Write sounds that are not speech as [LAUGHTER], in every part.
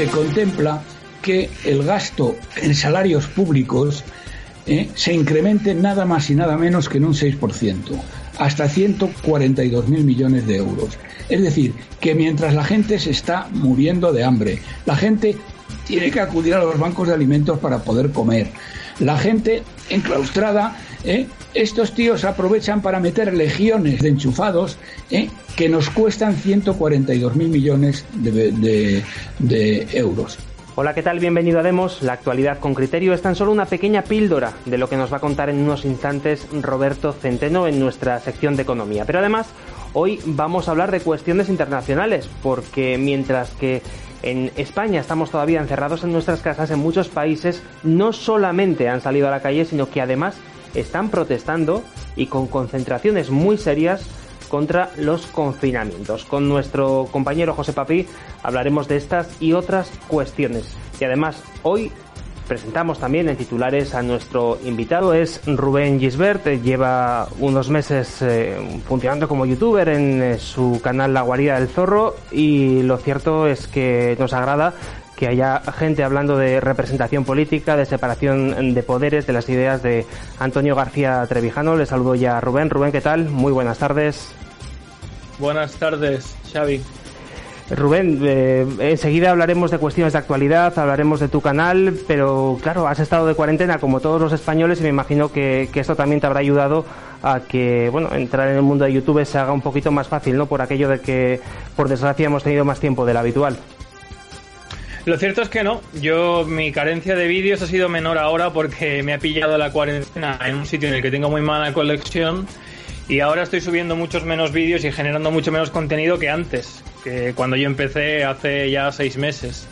se contempla que el gasto en salarios públicos eh, se incremente nada más y nada menos que en un 6%, hasta 142.000 millones de euros. Es decir, que mientras la gente se está muriendo de hambre, la gente tiene que acudir a los bancos de alimentos para poder comer, la gente enclaustrada, ¿eh? estos tíos aprovechan para meter legiones de enchufados ¿eh? que nos cuestan 142.000 millones de, de euros. Hola, ¿qué tal? Bienvenido a Demos. La actualidad con criterio es tan solo una pequeña píldora de lo que nos va a contar en unos instantes Roberto Centeno en nuestra sección de economía. Pero además, hoy vamos a hablar de cuestiones internacionales, porque mientras que en España estamos todavía encerrados en nuestras casas, en muchos países no solamente han salido a la calle, sino que además están protestando y con concentraciones muy serias contra los confinamientos. Con nuestro compañero José Papí hablaremos de estas y otras cuestiones. Y además, hoy presentamos también en titulares a nuestro invitado, es Rubén Gisbert, lleva unos meses eh, funcionando como youtuber en eh, su canal La Guarida del Zorro y lo cierto es que nos agrada que haya gente hablando de representación política, de separación de poderes, de las ideas de Antonio García Trevijano. Le saludo ya a Rubén. Rubén, ¿qué tal? Muy buenas tardes. Buenas tardes, Xavi. Rubén, eh, enseguida hablaremos de cuestiones de actualidad, hablaremos de tu canal, pero claro, has estado de cuarentena como todos los españoles y me imagino que, que, esto también te habrá ayudado a que, bueno, entrar en el mundo de YouTube se haga un poquito más fácil, ¿no? Por aquello de que, por desgracia, hemos tenido más tiempo del habitual. Lo cierto es que no. Yo, mi carencia de vídeos ha sido menor ahora porque me ha pillado la cuarentena en un sitio en el que tengo muy mala colección y ahora estoy subiendo muchos menos vídeos y generando mucho menos contenido que antes, que cuando yo empecé hace ya seis meses.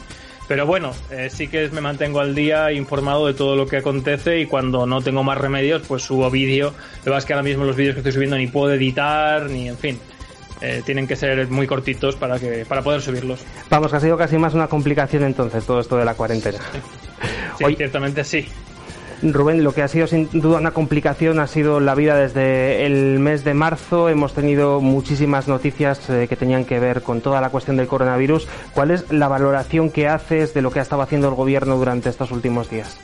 Pero bueno, eh, sí que me mantengo al día informado de todo lo que acontece y cuando no tengo más remedios, pues subo vídeo. Lo que es que ahora mismo los vídeos que estoy subiendo ni puedo editar, ni en fin. Eh, tienen que ser muy cortitos para que para poder subirlos. Vamos, que ha sido casi más una complicación entonces todo esto de la cuarentena. Sí, ciertamente sí. Rubén, lo que ha sido sin duda una complicación ha sido la vida desde el mes de marzo. Hemos tenido muchísimas noticias eh, que tenían que ver con toda la cuestión del coronavirus. ¿Cuál es la valoración que haces de lo que ha estado haciendo el gobierno durante estos últimos días?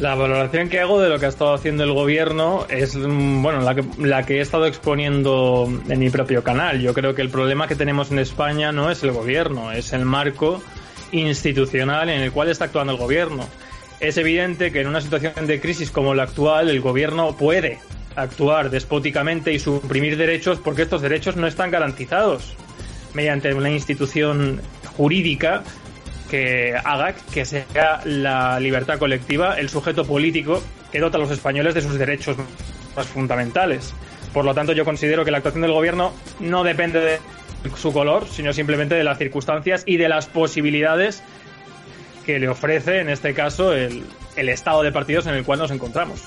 La valoración que hago de lo que ha estado haciendo el gobierno es mm, bueno la que, la que he estado exponiendo en mi propio canal. Yo creo que el problema que tenemos en España no es el gobierno, es el marco institucional en el cual está actuando el gobierno. Es evidente que en una situación de crisis como la actual el gobierno puede actuar despóticamente y suprimir derechos porque estos derechos no están garantizados mediante una institución jurídica que haga que sea la libertad colectiva el sujeto político que dota a los españoles de sus derechos más fundamentales. Por lo tanto, yo considero que la actuación del gobierno no depende de su color, sino simplemente de las circunstancias y de las posibilidades que le ofrece, en este caso, el, el estado de partidos en el cual nos encontramos.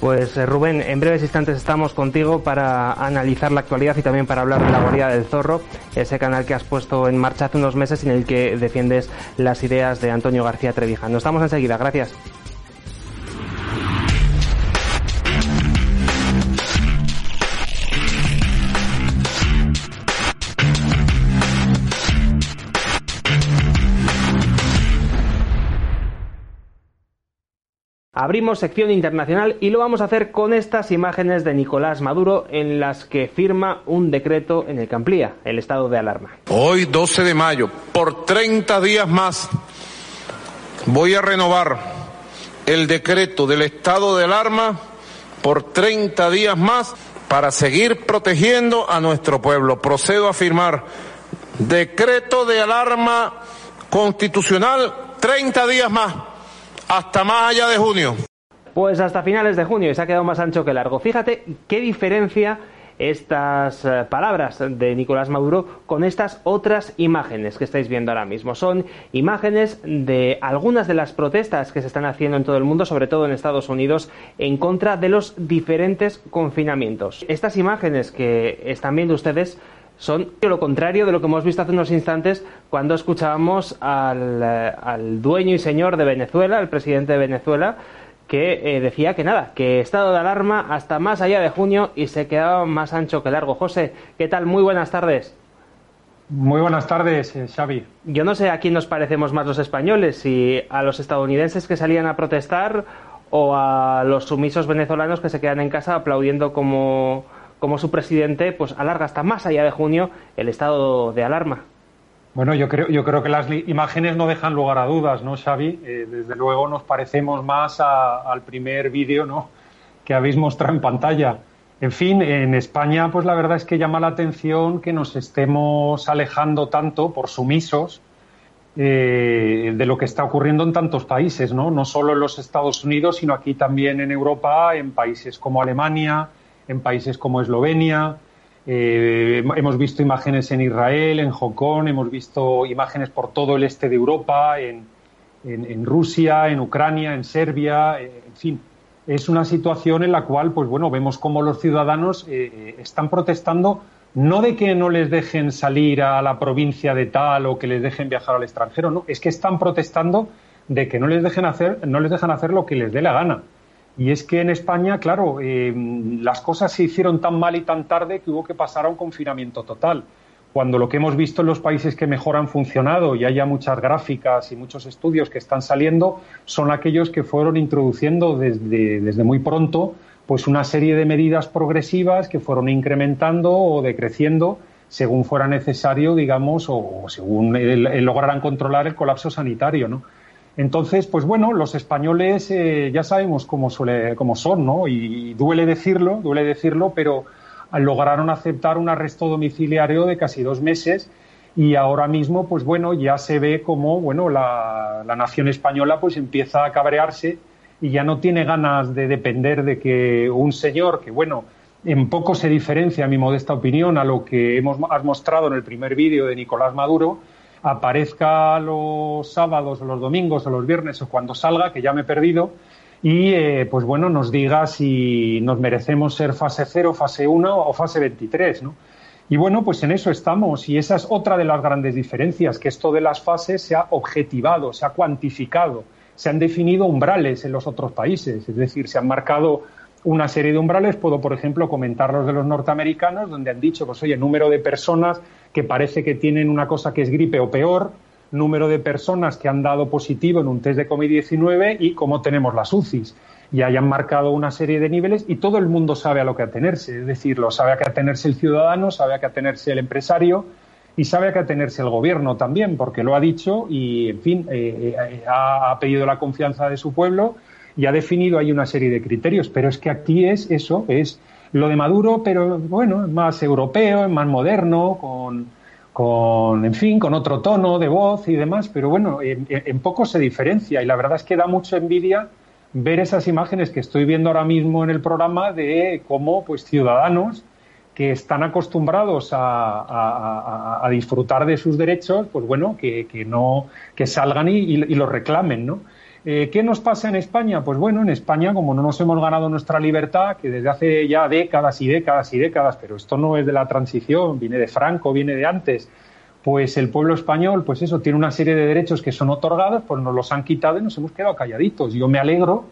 Pues eh, Rubén, en breves instantes estamos contigo para analizar la actualidad y también para hablar de la guarida del zorro, ese canal que has puesto en marcha hace unos meses en el que defiendes las ideas de Antonio García Trevijano. Estamos enseguida, gracias. Abrimos sección internacional y lo vamos a hacer con estas imágenes de Nicolás Maduro en las que firma un decreto en el que amplía el estado de alarma. Hoy, 12 de mayo, por 30 días más, voy a renovar el decreto del estado de alarma por 30 días más para seguir protegiendo a nuestro pueblo. Procedo a firmar decreto de alarma constitucional 30 días más hasta más allá de junio. Pues hasta finales de junio y se ha quedado más ancho que largo. Fíjate qué diferencia estas eh, palabras de Nicolás Maduro con estas otras imágenes que estáis viendo ahora mismo. Son imágenes de algunas de las protestas que se están haciendo en todo el mundo, sobre todo en Estados Unidos, en contra de los diferentes confinamientos. Estas imágenes que están viendo ustedes son lo contrario de lo que hemos visto hace unos instantes cuando escuchábamos al, eh, al dueño y señor de Venezuela, el presidente de Venezuela, que eh, decía que nada, que estado de alarma hasta más allá de junio y se quedaba más ancho que largo. José, ¿qué tal? Muy buenas tardes. Muy buenas tardes, eh, Xavi. Yo no sé a quién nos parecemos más los españoles, si a los estadounidenses que salían a protestar o a los sumisos venezolanos que se quedan en casa aplaudiendo como, como su presidente pues alarga hasta más allá de junio el estado de alarma. Bueno, yo creo, yo creo que las imágenes no dejan lugar a dudas, ¿no, Xavi? Eh, desde luego nos parecemos más al primer vídeo ¿no? que habéis mostrado en pantalla. En fin, en España, pues la verdad es que llama la atención que nos estemos alejando tanto por sumisos eh, de lo que está ocurriendo en tantos países, ¿no? No solo en los Estados Unidos, sino aquí también en Europa, en países como Alemania, en países como Eslovenia, eh, hemos visto imágenes en Israel, en Hong Kong, hemos visto imágenes por todo el este de Europa, en, Rusia, en Ucrania, en Serbia, eh, en fin. Es una situación en la cual, pues bueno, vemos cómo los ciudadanos eh, están protestando no de que no les dejen salir a la provincia de tal o que les dejen viajar al extranjero, no, es que están protestando de que no les dejen hacer, no les dejan hacer lo que les dé la gana. Y es que en España, claro, eh, las cosas se hicieron tan mal y tan tarde que hubo que pasar a un confinamiento total. Cuando lo que hemos visto en los países que mejor han funcionado, y haya muchas gráficas y muchos estudios que están saliendo, son aquellos que fueron introduciendo desde, desde muy pronto pues una serie de medidas progresivas que fueron incrementando o decreciendo según fuera necesario, digamos, o, según lograran controlar el colapso sanitario, ¿no? Entonces, pues bueno, los españoles eh, ya sabemos cómo, suele, cómo son, ¿no? Y, duele decirlo, duele decirlo, pero lograron aceptar un arresto domiciliario de casi dos meses y ahora mismo, pues bueno, ya se ve como, bueno, la, la nación española pues empieza a cabrearse y ya no tiene ganas de depender de que un señor que, bueno, en poco se diferencia, a mi modesta opinión, a lo que hemos has mostrado en el primer vídeo de Nicolás Maduro, aparezca los sábados o los domingos o los viernes o cuando salga, que ya me he perdido, y eh, pues bueno, nos diga si nos merecemos ser fase 0, fase 1 o fase 23, ¿no? Y bueno, pues en eso estamos y esa es otra de las grandes diferencias, que esto de las fases se ha objetivado, se ha cuantificado, se han definido umbrales en los otros países, es decir, se han marcado una serie de umbrales. Puedo, por ejemplo, comentar los de los norteamericanos, donde han dicho, pues oye, número de personas que parece que tienen una cosa que es gripe o peor, número de personas que han dado positivo en un test de COVID-19 y cómo tenemos las UCIs. Y hayan marcado una serie de niveles y todo el mundo sabe a lo que atenerse. Es decir, lo sabe a qué atenerse el ciudadano, sabe a qué atenerse el empresario y sabe a qué atenerse el gobierno también, porque lo ha dicho y, en fin, eh, eh, ha pedido la confianza de su pueblo y ha definido ahí una serie de criterios, pero es que aquí es eso, es lo de Maduro, pero bueno, es más europeo, es más moderno, con, con, en fin, con otro tono de voz y demás, pero bueno, en, poco se diferencia y la verdad es que da mucha envidia ver esas imágenes que estoy viendo ahora mismo en el programa de cómo pues ciudadanos que están acostumbrados a, disfrutar de sus derechos, pues bueno, que, no que salgan y, y, los reclamen, ¿no? Eh, ¿Qué nos pasa en España? Pues bueno, en España, como no nos hemos ganado nuestra libertad, que desde hace ya décadas y décadas y décadas, pero esto no es de la transición, viene de Franco, viene de antes, pues el pueblo español, pues eso, tiene una serie de derechos que son otorgados, pues nos los han quitado y nos hemos quedado calladitos. Yo me alegro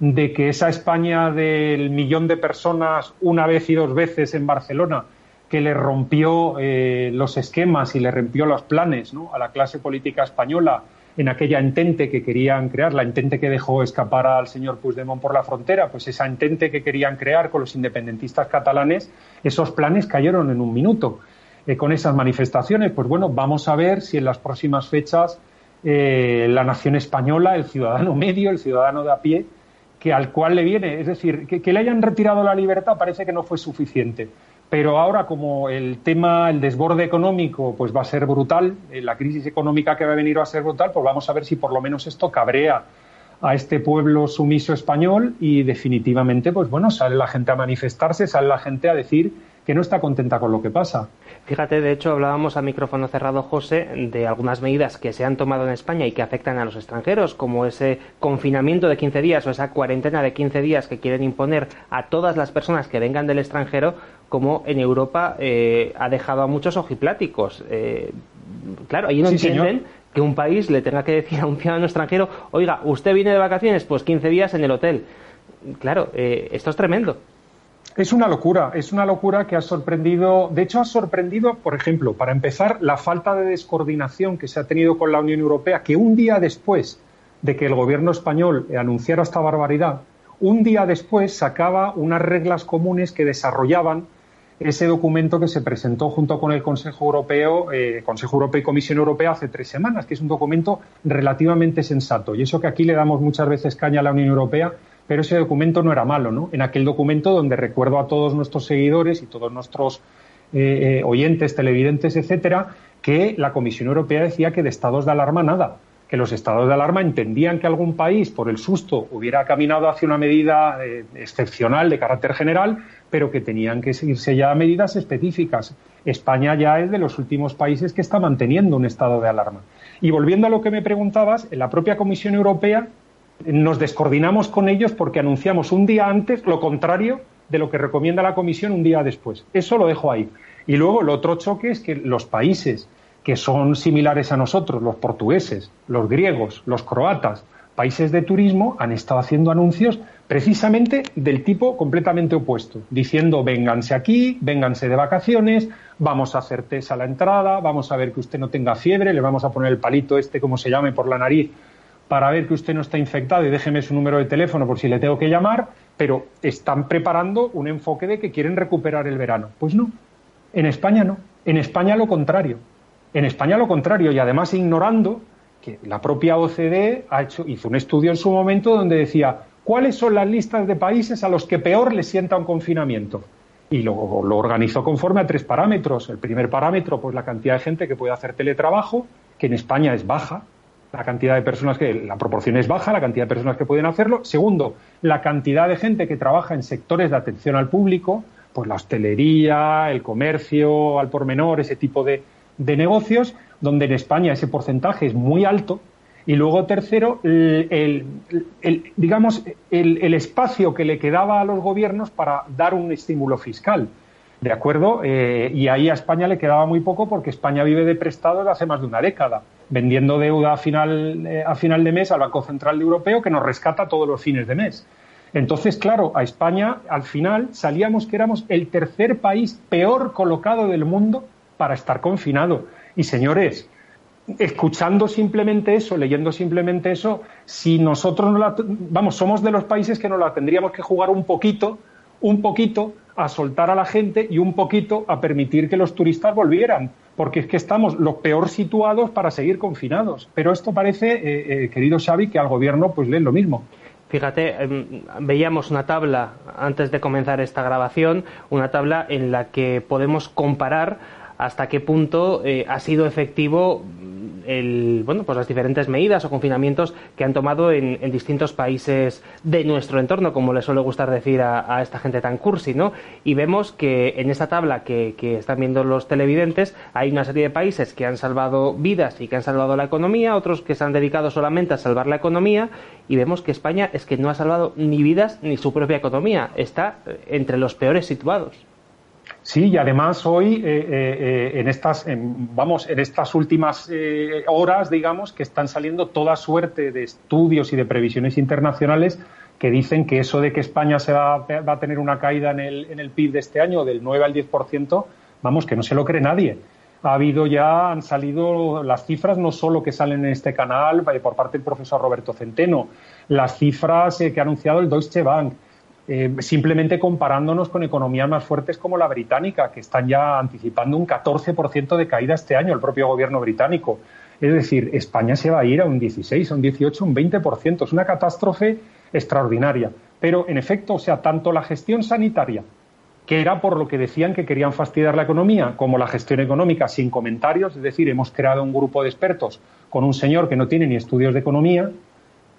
de que esa España del millón de personas una vez y dos veces en Barcelona, que le rompió eh, los esquemas y le rompió los planes a la clase política española, en aquella entente que querían crear, la entente que dejó escapar al señor Puigdemont por la frontera, pues esa entente que querían crear con los independentistas catalanes, esos planes cayeron en un minuto. Eh, con esas manifestaciones, pues bueno, vamos a ver si en las próximas fechas eh, la nación española, el ciudadano medio, el ciudadano de a pie, que al cual le viene, es decir, que le hayan retirado la libertad parece que no fue suficiente pero ahora como el tema, el desborde económico, pues va a ser brutal, eh, la crisis económica que va a venir va a ser brutal, pues vamos a ver si por lo menos esto cabrea a este pueblo sumiso español y definitivamente, pues bueno, sale la gente a manifestarse, sale la gente a decir que no está contenta con lo que pasa. Fíjate, de hecho, hablábamos a micrófono cerrado, José, de algunas medidas que se han tomado en España y que afectan a los extranjeros, como ese confinamiento de 15 días o esa cuarentena de 15 días que quieren imponer a todas las personas que vengan del extranjero, como en Europa eh, ha dejado a muchos ojipláticos. Eh, claro, ahí no entienden que un país le tenga que decir a un ciudadano extranjero, oiga, usted viene de vacaciones, pues 15 días en el hotel. Claro, eh, esto es tremendo. Es una locura, es una locura que ha sorprendido, de hecho ha sorprendido, por ejemplo, para empezar, la falta de descoordinación que se ha tenido con la Unión Europea, que un día después de que el gobierno español anunciara esta barbaridad, un día después sacaba unas reglas comunes que desarrollaban ese documento que se presentó junto con el Consejo Europeo, eh, Consejo Europeo y Comisión Europea hace tres semanas, que es un documento relativamente sensato. Y eso que aquí le damos muchas veces caña a la Unión Europea, pero ese documento no era malo, ¿no? En aquel documento donde recuerdo a todos nuestros seguidores y todos nuestros eh, eh, oyentes, televidentes, etcétera, que la Comisión Europea decía que de estados de alarma nada, que los estados de alarma entendían que algún país, por el susto, hubiera caminado hacia una medida eh, excepcional de carácter general, pero que tenían que seguirse ya medidas específicas. España ya es de los últimos países que está manteniendo un estado de alarma. Y volviendo a lo que me preguntabas, en la propia Comisión Europea nos descoordinamos con ellos porque anunciamos un día antes lo contrario de lo que recomienda la Comisión un día después. Eso lo dejo ahí. Y luego el otro choque es que los países que son similares a nosotros, los portugueses, los griegos, los croatas, países de turismo, han estado haciendo anuncios precisamente del tipo completamente opuesto, diciendo vénganse aquí, vénganse de vacaciones, vamos a hacer test a la entrada, vamos a ver que usted no tenga fiebre, le vamos a poner el palito este, como se llame, por la nariz para ver que usted no está infectado y déjeme su número de teléfono por si le tengo que llamar, pero están preparando un enfoque de que quieren recuperar el verano. Pues no, en España no, en España lo contrario, en España lo contrario y además ignorando que la propia OCDE ha hizo un estudio en su momento donde decía cuáles son las listas de países a los que peor les sienta un confinamiento. Y lo organizó conforme a tres parámetros. El primer parámetro, pues la cantidad de gente que puede hacer teletrabajo, que en España es baja, la cantidad de personas que, la proporción es baja, la cantidad de personas que pueden hacerlo. Segundo, la cantidad de gente que trabaja en sectores de atención al público, pues la hostelería, el comercio al por menor, ese tipo de, negocios, donde en España ese porcentaje es muy alto. Y luego, tercero, el, digamos, el, espacio que le quedaba a los gobiernos para dar un estímulo fiscal. ¿De acuerdo? Eh, y ahí a España le quedaba muy poco porque España vive de prestados hace más de una década vendiendo deuda a final, eh, a final de mes al Banco Central Europeo que nos rescata todos los fines de mes. Entonces, claro, a España al final salíamos que éramos el tercer país peor colocado del mundo para estar confinado. Y señores, escuchando simplemente eso, leyendo simplemente eso, si nosotros no la, vamos, somos de los países que nos la tendríamos que jugar un poquito, un poquito a soltar a la gente y un poquito a permitir que los turistas volvieran porque es que estamos los peor situados para seguir confinados. Pero esto parece, eh, eh, querido Xavi, que al gobierno pues leen lo mismo. Fíjate, em, veíamos una tabla antes de comenzar esta grabación, una tabla en la que podemos comparar hasta qué punto eh, ha sido efectivo el, bueno, pues las diferentes medidas o confinamientos que han tomado en, distintos países de nuestro entorno, como le suele gustar decir a, esta gente tan cursi, ¿no? Y vemos que en esta tabla que, están viendo los televidentes hay una serie de países que han salvado vidas y que han salvado la economía, otros que se han dedicado solamente a salvar la economía y vemos que España es que no ha salvado ni vidas ni su propia economía, está entre los peores situados. Sí, y además hoy, eh, eh, eh, en estas, vamos, en estas últimas horas, digamos, que están saliendo toda suerte de estudios y de previsiones internacionales que dicen que eso de que España se va, va a tener una caída en el, en el PIB de este año del 9 al 10%, vamos, que no se lo cree nadie. Ha habido ya, han salido las cifras, no solo que salen en este canal por parte del profesor Roberto Centeno, las cifras que ha anunciado el Deutsche Bank, eh, simplemente comparándonos con economías más fuertes como la británica, que están ya anticipando un 14% de caída este año, el propio gobierno británico. Es decir, España se va a ir a un 16, a un 18, un 20%. Es una catástrofe extraordinaria. Pero, en efecto, o sea, tanto la gestión sanitaria, que era por lo que decían que querían fastidiar la economía, como la gestión económica sin comentarios, es decir, hemos creado un grupo de expertos con un señor que no tiene ni estudios de economía,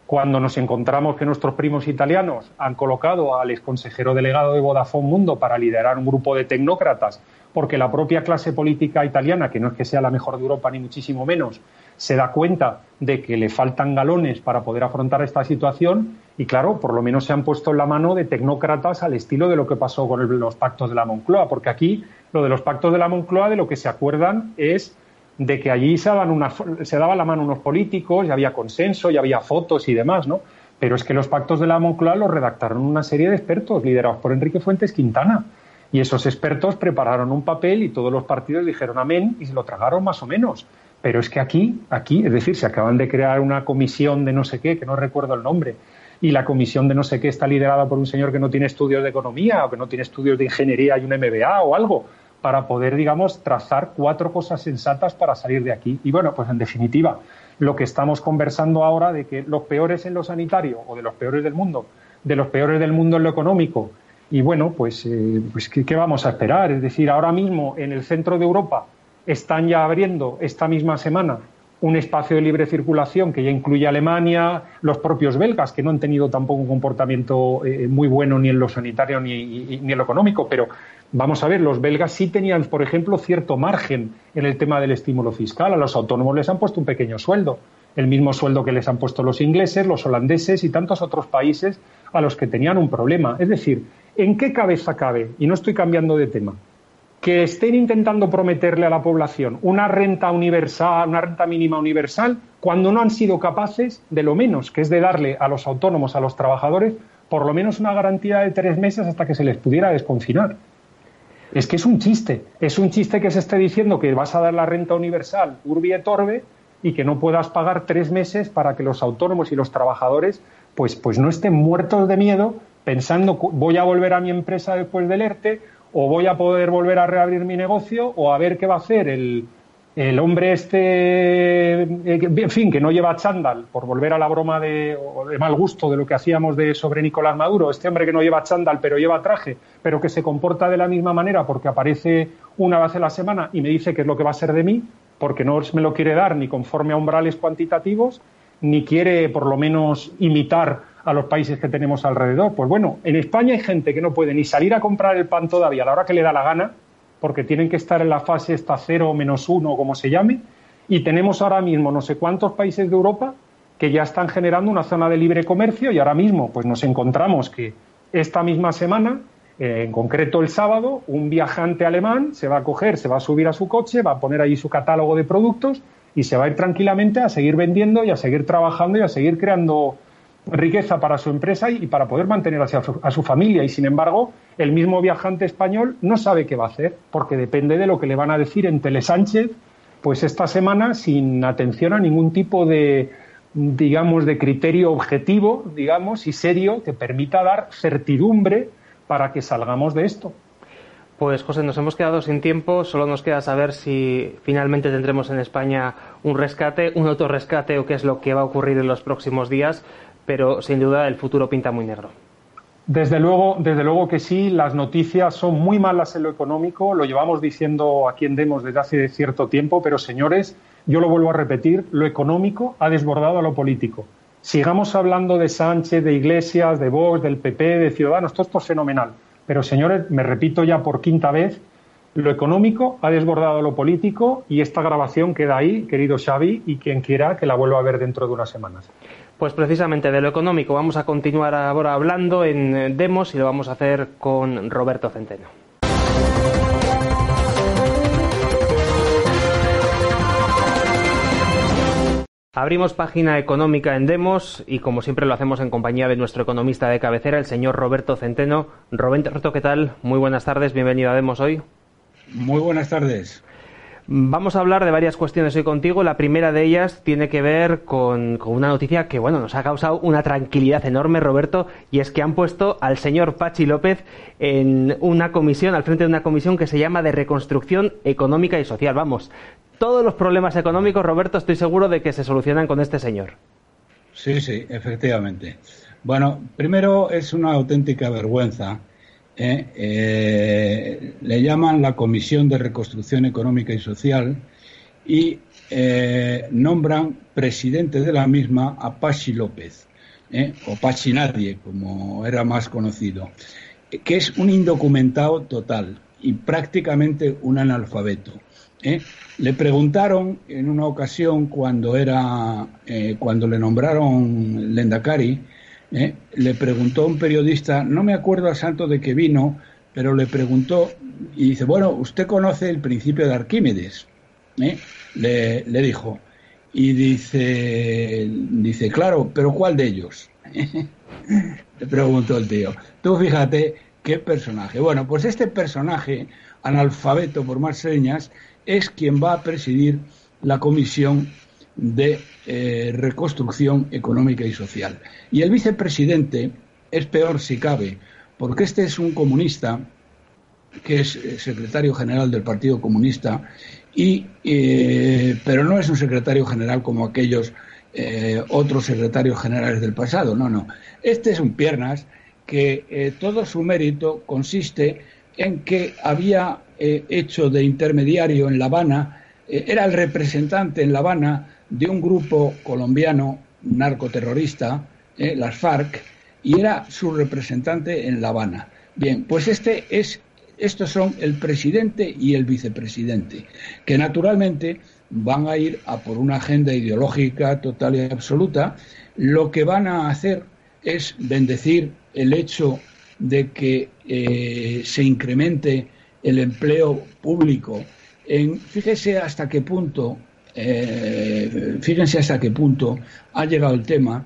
cuando nos encontramos que nuestros primos italianos han colocado al exconsejero delegado de Vodafone Mundo para liderar un grupo de tecnócratas, porque la propia clase política italiana, que no es que sea la mejor de Europa ni muchísimo menos, se da cuenta de que le faltan galones para poder afrontar esta situación y claro, por lo menos se han puesto en la mano de tecnócratas al estilo de lo que pasó con los pactos de la Moncloa, porque aquí lo de los pactos de la Moncloa de lo que se acuerdan es de que allí se daban, se daba la mano unos políticos, y había consenso, y había fotos y demás, ¿no? Pero es que los pactos de la Moncloa los redactaron una serie de expertos liderados por Enrique Fuentes Quintana. Y esos expertos prepararon un papel y todos los partidos dijeron amén y se lo tragaron más o menos. Pero es que aquí, aquí, es decir, se acaban de crear una comisión de no sé qué, que no recuerdo el nombre, y la comisión de no sé qué está liderada por un señor que no tiene estudios de economía o que no tiene estudios de ingeniería y un MBA o algo, para poder, digamos, trazar cuatro cosas sensatas para salir de aquí. Y bueno, pues en definitiva, lo que estamos conversando ahora de que los peores en lo sanitario o de los peores del mundo, de los peores del mundo en lo económico, y bueno, pues, eh, pues ¿qué, vamos a esperar? Es decir, ahora mismo en el centro de Europa están ya abriendo esta misma semana un espacio de libre circulación que ya incluye Alemania, los propios belgas, que no han tenido tampoco un comportamiento eh, muy bueno ni en lo sanitario ni, ni, en lo económico, pero vamos a ver, los belgas sí tenían, por ejemplo, cierto margen en el tema del estímulo fiscal. A los autónomos les han puesto un pequeño sueldo, el mismo sueldo que les han puesto los ingleses, los holandeses y tantos otros países a los que tenían un problema. Es decir, ¿en qué cabeza cabe? Y no estoy cambiando de tema que estén intentando prometerle a la población una renta universal, una renta mínima universal, cuando no han sido capaces de lo menos, que es de darle a los autónomos, a los trabajadores, por lo menos una garantía de tres meses hasta que se les pudiera desconfinar. Es que es un chiste, es un chiste que se esté diciendo que vas a dar la renta universal urbi et orbe y que no puedas pagar tres meses para que los autónomos y los trabajadores pues, pues no estén muertos de miedo pensando voy a volver a mi empresa después del ERTE o voy a poder volver a reabrir mi negocio o a ver qué va a hacer el, el hombre este, eh, en fin, que no lleva chándal, por volver a la broma de, de, mal gusto de lo que hacíamos de sobre Nicolás Maduro, este hombre que no lleva chándal pero lleva traje, pero que se comporta de la misma manera porque aparece una vez a la semana y me dice qué es lo que va a ser de mí, porque no me lo quiere dar ni conforme a umbrales cuantitativos, ni quiere por lo menos imitar a los países que tenemos alrededor. Pues bueno, en España hay gente que no puede ni salir a comprar el pan todavía a la hora que le da la gana, porque tienen que estar en la fase esta cero o menos uno, como se llame, y tenemos ahora mismo no sé cuántos países de Europa que ya están generando una zona de libre comercio y ahora mismo pues nos encontramos que esta misma semana, eh, en concreto el sábado, un viajante alemán se va a coger, se va a subir a su coche, va a poner ahí su catálogo de productos y se va a ir tranquilamente a seguir vendiendo y a seguir trabajando y a seguir creando riqueza para su empresa y para poder mantener a su, a su, familia. Y sin embargo, el mismo viajante español no sabe qué va a hacer, porque depende de lo que le van a decir en Telesánchez, pues esta semana sin atención a ningún tipo de, digamos, de criterio objetivo, digamos, y serio que permita dar certidumbre para que salgamos de esto. Pues José, nos hemos quedado sin tiempo, solo nos queda saber si finalmente tendremos en España un rescate, un autorrescate o qué es lo que va a ocurrir en los próximos días pero sin duda el futuro pinta muy negro. Desde luego, desde luego que sí, las noticias son muy malas en lo económico, lo llevamos diciendo aquí en Demos desde hace cierto tiempo, pero señores, yo lo vuelvo a repetir, lo económico ha desbordado a lo político. Sigamos hablando de Sánchez, de Iglesias, de Vox, del PP, de Ciudadanos, todo esto es fenomenal. Pero señores, me repito ya por quinta vez, lo económico ha desbordado a lo político y esta grabación queda ahí, querido Xavi, y quien quiera que la vuelva a ver dentro de unas semanas. Pues precisamente de lo económico vamos a continuar ahora hablando en eh, Demos y lo vamos a hacer con Roberto Centeno. Abrimos página económica en Demos y como siempre lo hacemos en compañía de nuestro economista de cabecera, el señor Roberto Centeno. Roberto, ¿qué tal? Muy buenas tardes, bienvenido a Demos hoy. Muy buenas tardes. Vamos a hablar de varias cuestiones hoy contigo. La primera de ellas tiene que ver con, una noticia que bueno nos ha causado una tranquilidad enorme, Roberto, y es que han puesto al señor Pachi López en una comisión, al frente de una comisión que se llama de reconstrucción económica y social. Vamos, todos los problemas económicos, Roberto, estoy seguro de que se solucionan con este señor. Sí, sí, efectivamente. Bueno, primero es una auténtica vergüenza ¿eh? Eh, le llaman la Comisión de Reconstrucción Económica y Social y eh, nombran presidente de la misma a Pachi López, o Pachi Nadie, como era más conocido, que es un indocumentado total y prácticamente un analfabeto. Le preguntaron en una ocasión cuando era cuando le nombraron Lendakari, ¿eh? le preguntó un periodista, no me acuerdo a santo de que vino, pero le preguntó y dice, bueno, usted conoce el principio de Arquímedes, ¿eh? le, dijo. Y dice, dice, claro, pero ¿cuál de ellos? [LAUGHS] Le preguntó el tío. Tú fíjate qué personaje. Bueno, pues este personaje, analfabeto por más señas, es quien va a presidir la comisión de eh, reconstrucción económica y social. Y el vicepresidente es peor si cabe, porque este es un comunista que es eh, secretario general del Partido Comunista, y, eh, pero no es un secretario general como aquellos otros secretarios generales del pasado, no, no. Este es un piernas que todo su mérito consiste en que había hecho de intermediario en La Habana, era el representante en La Habana de un grupo colombiano narcoterrorista, eh, las FARC, y era su representante en La Habana. Bien, pues este es, estos son el presidente y el vicepresidente, que naturalmente van a ir a por una agenda ideológica total y absoluta. Lo que van a hacer es bendecir el hecho de que eh, se incremente el empleo público. En, fíjese hasta qué punto eh, fíjense hasta qué punto ha llegado el tema,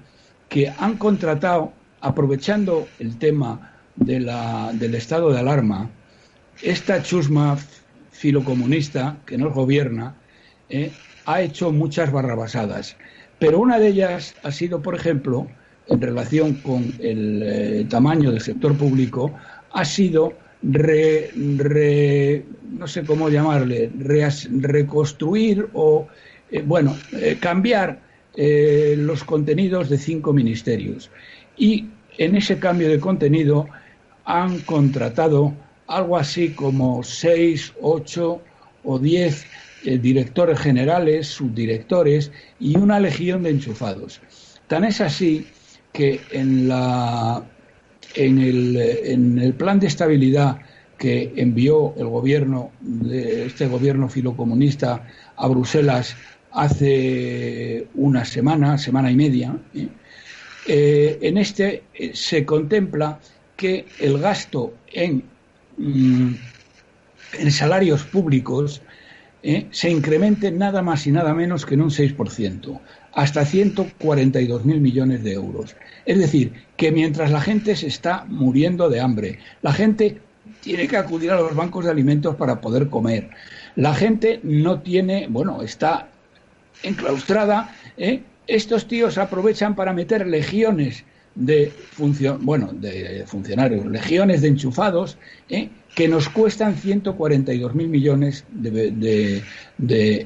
que han contratado, aprovechando el tema de la, del estado de alarma, esta chusma filocomunista que nos gobierna eh, ha hecho muchas barrabasadas. Pero una de ellas ha sido, por ejemplo, en relación con el eh, tamaño del sector público, ha sido re, no sé cómo llamarle, reconstruir o, eh, bueno, eh, cambiar eh, los contenidos de cinco ministerios. Y en ese cambio de contenido han contratado algo así como seis, ocho o diez directores generales, subdirectores y una legión de enchufados. Tan es así que en la en el, plan de estabilidad que envió el gobierno, de este gobierno filocomunista, a Bruselas hace una semana, semana y media, ¿eh? Eh, en este eh, se contempla que el gasto en, mm, salarios públicos se incremente nada más y nada menos que en un 6%, hasta 142.000 millones de euros. Es decir, que mientras la gente se está muriendo de hambre, la gente tiene que acudir a los bancos de alimentos para poder comer, la gente no tiene, bueno, está enclaustrada, ¿eh? estos tíos aprovechan para meter legiones de, bueno, de funcionarios, legiones de enchufados, ¿eh? Que nos cuestan 142.000 millones de,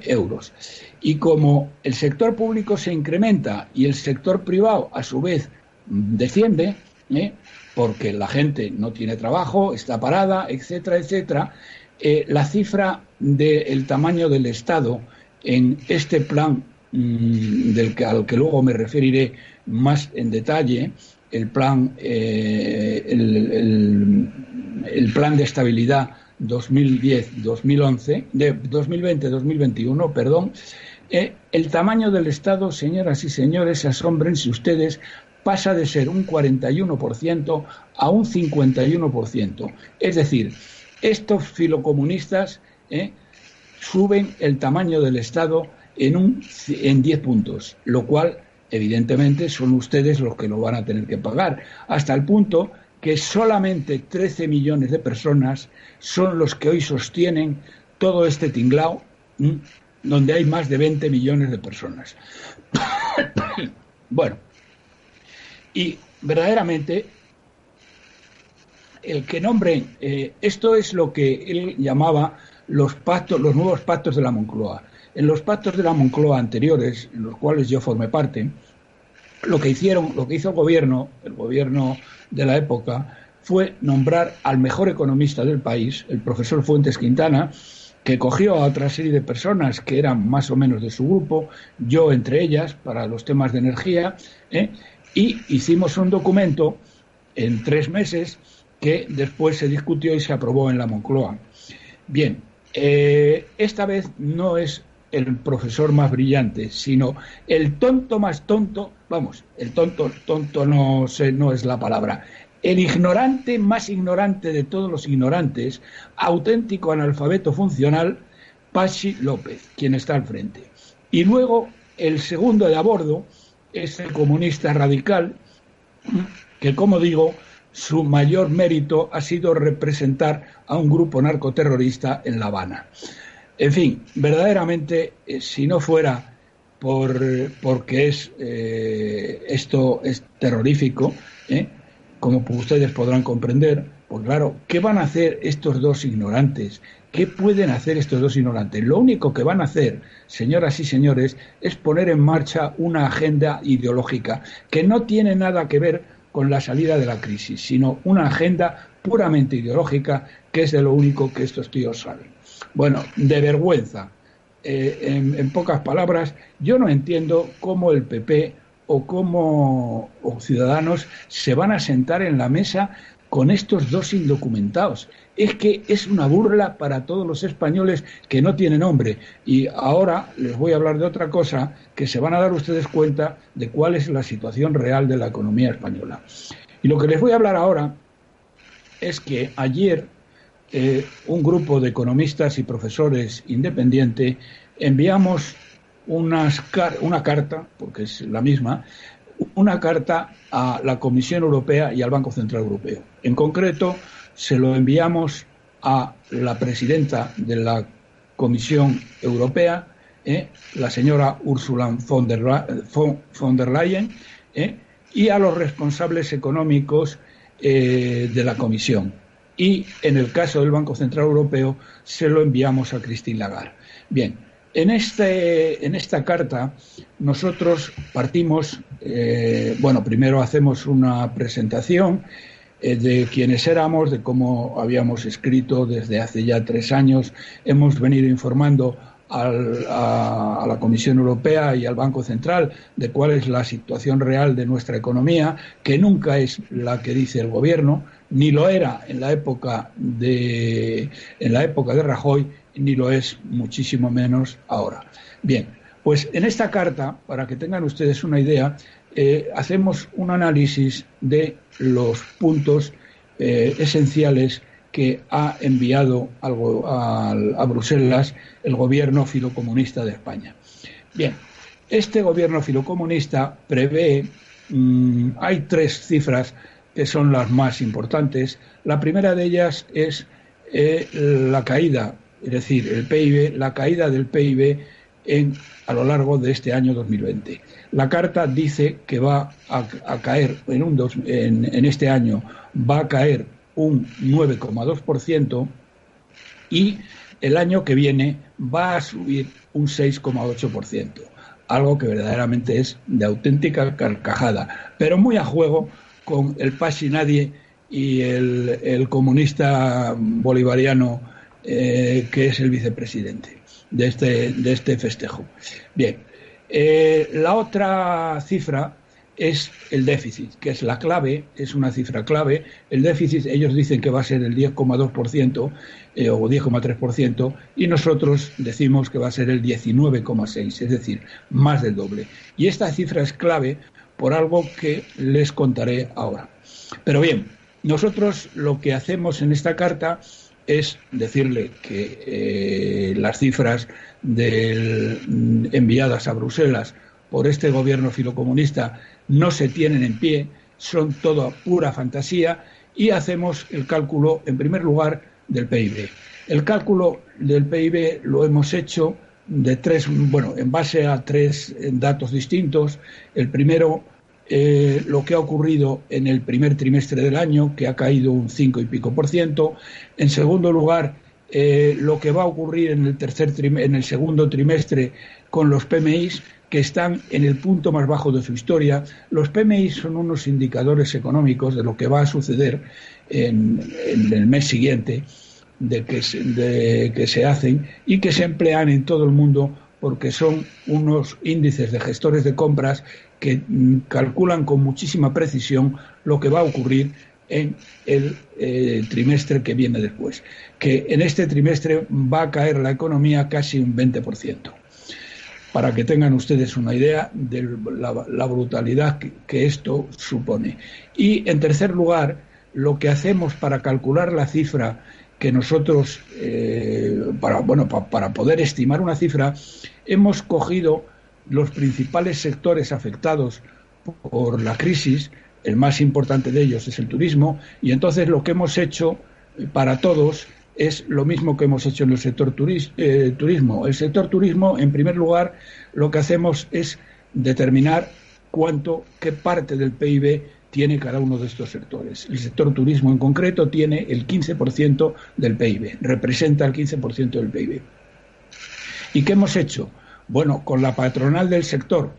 euros. Y como el sector público se incrementa y el sector privado, a su vez, desciende, ¿eh? porque la gente no tiene trabajo, está parada, etcétera, etcétera, eh, la cifra del tamaño del Estado en este plan mm, al que luego me referiré más en detalle, el plan, eh, plan de estabilidad 2010-2011, de 2020-2021, perdón, el tamaño del Estado, señoras y señores, asómbrense ustedes, pasa de ser un 41% a un 51%. Es decir, estos filocomunistas ¿eh? suben el tamaño del Estado en, un, en 10 puntos, lo cual evidentemente son ustedes los que lo van a tener que pagar, hasta el punto que solamente 13 millones de personas son los que hoy sostienen todo este tinglao, donde hay más de 20 millones de personas. [COUGHS] bueno, y verdaderamente, el que nombre eh, esto es lo que él llamaba los pactos, los nuevos pactos de la Moncloa. En los pactos de la Moncloa anteriores, en los cuales yo formé parte, lo que hicieron, lo que hizo el gobierno, el gobierno de la época, fue nombrar al mejor economista del país, el profesor Fuentes Quintana, que cogió a otra serie de personas que eran más o menos de su grupo, yo entre ellas, para los temas de energía, ¿eh? y hicimos un documento en tres meses que después se discutió y se aprobó en la Moncloa. Bien, eh, esta vez no es el profesor más brillante, sino el tonto más tonto, vamos, el tonto, tonto no sé, no es la palabra, el ignorante más ignorante de todos los ignorantes, auténtico analfabeto funcional, Pachi López, quien está al frente. Y luego el segundo de a bordo, es el comunista radical, que, como digo, su mayor mérito ha sido representar a un grupo narcoterrorista en La Habana. En fin, verdaderamente, eh, si no fuera por, porque es, eh, esto es terrorífico, ¿eh? como ustedes podrán comprender, pues claro, ¿qué van a hacer estos dos ignorantes? ¿Qué pueden hacer estos dos ignorantes? Lo único que van a hacer, señoras y señores, es poner en marcha una agenda ideológica que no tiene nada que ver con la salida de la crisis, sino una agenda puramente ideológica que es de lo único que estos tíos saben. Bueno, de vergüenza. Eh, en, pocas palabras, yo no entiendo cómo el PP o cómo Ciudadanos se van a sentar en la mesa con estos dos indocumentados. Es que es una burla para todos los españoles que no tienen nombre. Y ahora les voy a hablar de otra cosa que se van a dar ustedes cuenta de cuál es la situación real de la economía española. Y lo que les voy a hablar ahora es que ayer eh, un grupo de economistas y profesores independientes enviamos una carta, porque es la misma, una carta a la Comisión Europea y al Banco Central Europeo. En concreto, se lo enviamos a la presidenta de la Comisión Europea, eh, la señora Ursula von der, Leyen, eh, y a los responsables económicos de la Comisión. Y en el caso del Banco Central Europeo, se lo enviamos a Christine Lagarde. Bien, en, este, en esta carta nosotros partimos, eh, bueno, primero hacemos una presentación eh, de quiénes éramos, de cómo habíamos escrito desde hace ya tres años, hemos venido informando a, la Comisión Europea y al Banco Central de cuál es la situación real de nuestra economía, que nunca es la que dice el Gobierno, ni lo era en la época de, en la época de Rajoy ni lo es muchísimo menos ahora. Bien, pues en esta carta, para que tengan ustedes una idea, eh, hacemos un análisis de los puntos eh, esenciales que ha enviado a, Bruselas el gobierno filocomunista de España. Bien, este gobierno filocomunista prevé, mm, hay tres cifras que son las más importantes. La primera de ellas es eh, la caída es decir, el PIB, la caída del PIB en, a lo largo de este año 2020. La carta dice que va a, caer en, un en, este año, va a caer un 9,2% y el año que viene va a subir un 6,8%, algo que verdaderamente es de auténtica carcajada, pero muy a juego con el paz nadie y el, el comunista bolivariano eh, que es el vicepresidente de este, de este festejo. Bien, eh, la otra cifra es el déficit, que es la clave, es una cifra clave. El déficit, ellos dicen que va a ser el 10,2% eh, o 10,3% y nosotros decimos que va a ser el 19,6%, es decir, más del doble. Y esta cifra es clave por algo que les contaré ahora. Pero bien, nosotros lo que hacemos en esta carta es decirle que eh, las cifras enviadas a Bruselas por este gobierno filocomunista no se tienen en pie, son toda pura fantasía y hacemos el cálculo, en primer lugar, del PIB. El cálculo del PIB lo hemos hecho de tres, bueno, en base a tres datos distintos. El primero eh, lo que ha ocurrido en el primer trimestre del año, que ha caído un 5 y pico por ciento. En segundo lugar, eh, lo que va a ocurrir en el, tercer en el segundo trimestre con los PMIs, que están en el punto más bajo de su historia. Los PMI son unos indicadores económicos de lo que va a suceder en, el mes siguiente de que, de que se hacen y que se emplean en todo el mundo porque son unos índices de gestores de compras que mm, calculan con muchísima precisión lo que va a ocurrir en el eh, trimestre que viene después, que en este trimestre va a caer la economía casi un 20%, para que tengan ustedes una idea de la, brutalidad que, esto supone. Y en tercer lugar, lo que hacemos para calcular la cifra que nosotros, eh, para, bueno, para poder estimar una cifra, hemos cogido los principales sectores afectados por la crisis, el más importante de ellos es el turismo, y entonces lo que hemos hecho para todos es lo mismo que hemos hecho en el sector eh, turismo. El sector turismo, en primer lugar, lo que hacemos es determinar cuánto, qué parte del PIB tiene cada uno de estos sectores. El sector turismo en concreto tiene el 15% del PIB, representa el 15% del PIB. ¿Y qué hemos hecho? Bueno, con la patronal del sector,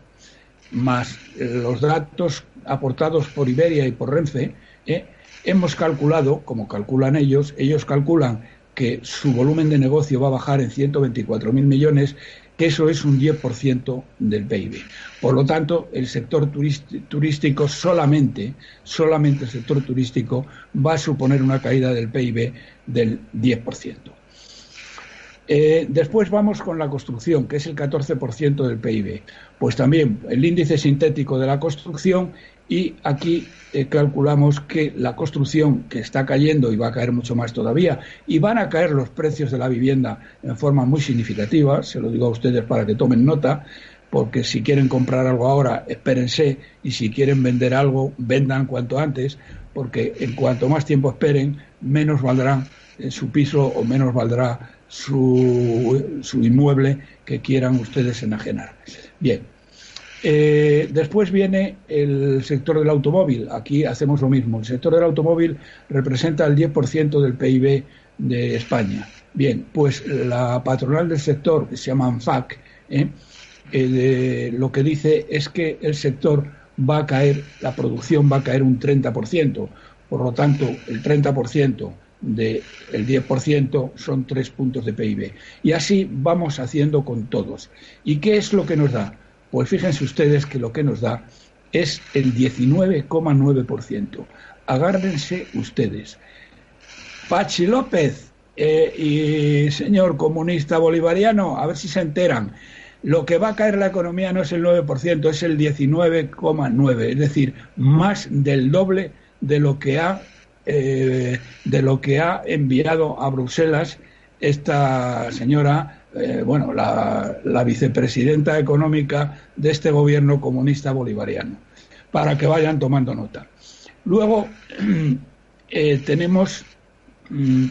más los datos aportados por Iberia y por Renfe, ¿eh? hemos calculado, como calculan ellos, ellos calculan que su volumen de negocio va a bajar en 124.000 millones, que eso es un 10% del PIB. Por lo tanto, el sector turístico solamente, solamente el sector turístico va a suponer una caída del PIB del 10%. Eh, después vamos con la construcción, que es el 14% del PIB. Pues también el índice sintético de la construcción y aquí eh, calculamos que la construcción que está cayendo y va a caer mucho más todavía y van a caer los precios de la vivienda en forma muy significativa, se lo digo a ustedes para que tomen nota, porque si quieren comprar algo ahora, espérense y si quieren vender algo, vendan cuanto antes, porque en cuanto más tiempo esperen, menos valdrá eh, su piso o menos valdrá su, su inmueble que quieran ustedes enajenar. Bien. Eh, después viene el sector del automóvil. Aquí hacemos lo mismo. El sector del automóvil representa el 10% del PIB de España. Bien, pues la patronal del sector, que se llama ANFAC, ¿eh? Eh, lo que dice es que el sector va a caer, la producción va a caer un 30%. Por lo tanto, el 30% del 10% son tres puntos de PIB. Y así vamos haciendo con todos. ¿Y qué es lo que nos da? Pues fíjense ustedes que lo que nos da es el 19,9%. Agárrense ustedes. Pachi López eh, y señor comunista bolivariano, a ver si se enteran. Lo que va a caer la economía no es el 9%, es el 19,9%, es decir, más del doble de lo que ha eh, de lo que ha enviado a Bruselas esta señora, eh, bueno, la, vicepresidenta económica de este gobierno comunista bolivariano, para que vayan tomando nota. Luego [CLEARS THROAT] eh, tenemos mm,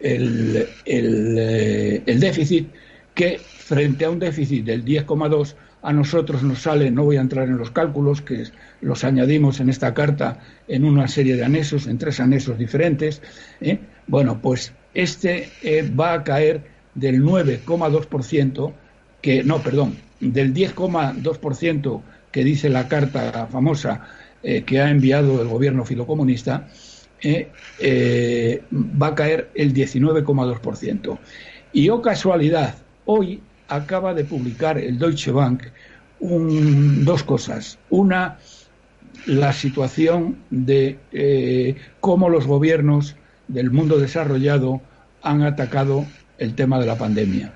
el, el déficit que frente a un déficit del 10,2 a nosotros nos sale, no voy a entrar en los cálculos, que los añadimos en esta carta en una serie de anexos, en tres anexos diferentes. ¿eh? Bueno, pues este eh, va a caer del 9,2%, que, no, perdón, del 10,2% que dice la carta famosa eh, que ha enviado el gobierno filocomunista, va a caer el 19,2%. Y oh casualidad, hoy acaba de publicar el Deutsche Bank dos cosas. Una, la situación de eh, cómo los gobiernos del mundo desarrollado han atacado el tema de la pandemia.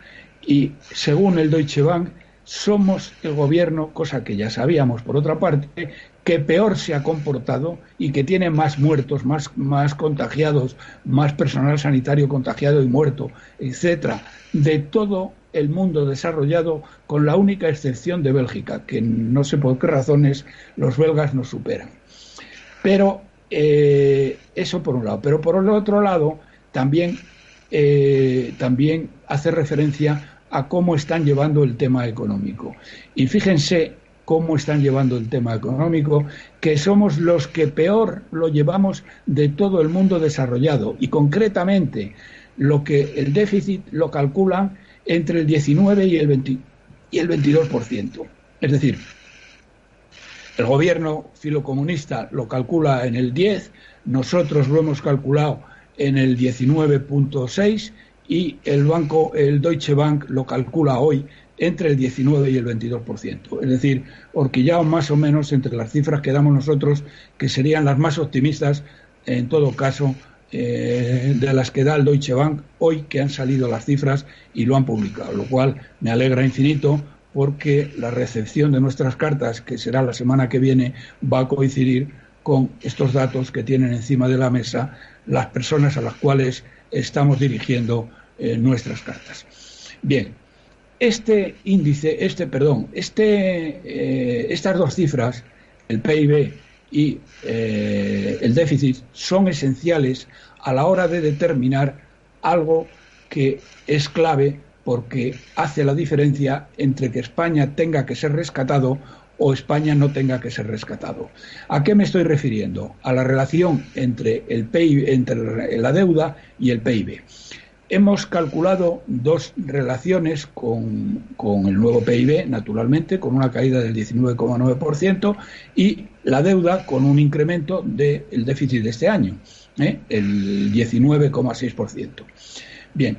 Y según el Deutsche Bank, somos el gobierno, cosa que ya sabíamos por otra parte, que peor se ha comportado y que tiene más muertos, más, más contagiados, más personal sanitario contagiado y muerto, etcétera, de todo el mundo desarrollado, con la única excepción de Bélgica, que no sé por qué razones los belgas nos superan. Pero eh, eso por un lado. Pero por el otro lado, también, eh, también hace referencia a cómo están llevando el tema económico. Y fíjense cómo están llevando el tema económico, que somos los que peor lo llevamos de todo el mundo desarrollado. Y concretamente, lo que el déficit lo calculan entre el 19 y el, 20, y el 22%. Es decir, el gobierno filocomunista lo calcula en el 10, nosotros lo hemos calculado en el 19.6 y el banco, el Deutsche Bank lo calcula hoy entre el 19 y el 22%. Es decir, horquillado más o menos entre las cifras que damos nosotros, que serían las más optimistas, en todo caso, eh, de las que da el Deutsche Bank hoy que han salido las cifras y lo han publicado, lo cual me alegra infinito porque la recepción de nuestras cartas, que será la semana que viene, va a coincidir con estos datos que tienen encima de la mesa las personas a las cuales estamos dirigiendo eh, nuestras cartas. Bien, este índice, este, perdón, este, eh, estas dos cifras, el PIB y eh, el déficit son esenciales a la hora de determinar algo que es clave porque hace la diferencia entre que España tenga que ser rescatado o España no tenga que ser rescatado. ¿A qué me estoy refiriendo? A la relación entre, el PIB, entre la deuda y el PIB. Hemos calculado dos relaciones con, el nuevo PIB, naturalmente, con una caída del 19,9% y la deuda con un incremento del déficit de este año, ¿eh? el 19,6%. Bien,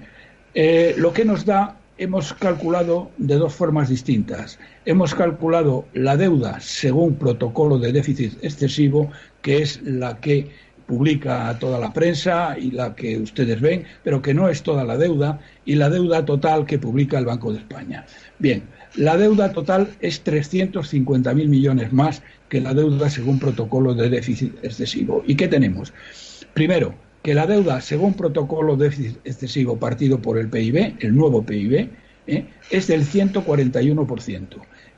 eh, lo que nos da, hemos calculado de dos formas distintas. Hemos calculado la deuda según protocolo de déficit excesivo, que es la que publica toda la prensa y la que ustedes ven, pero que no es toda la deuda, y la deuda total que publica el Banco de España. Bien, la deuda total es 350.000 millones más que la deuda según protocolo de déficit excesivo. ¿Y qué tenemos? Primero, que la deuda según protocolo déficit excesivo partido por el PIB, el nuevo PIB, ¿eh? es del 141%.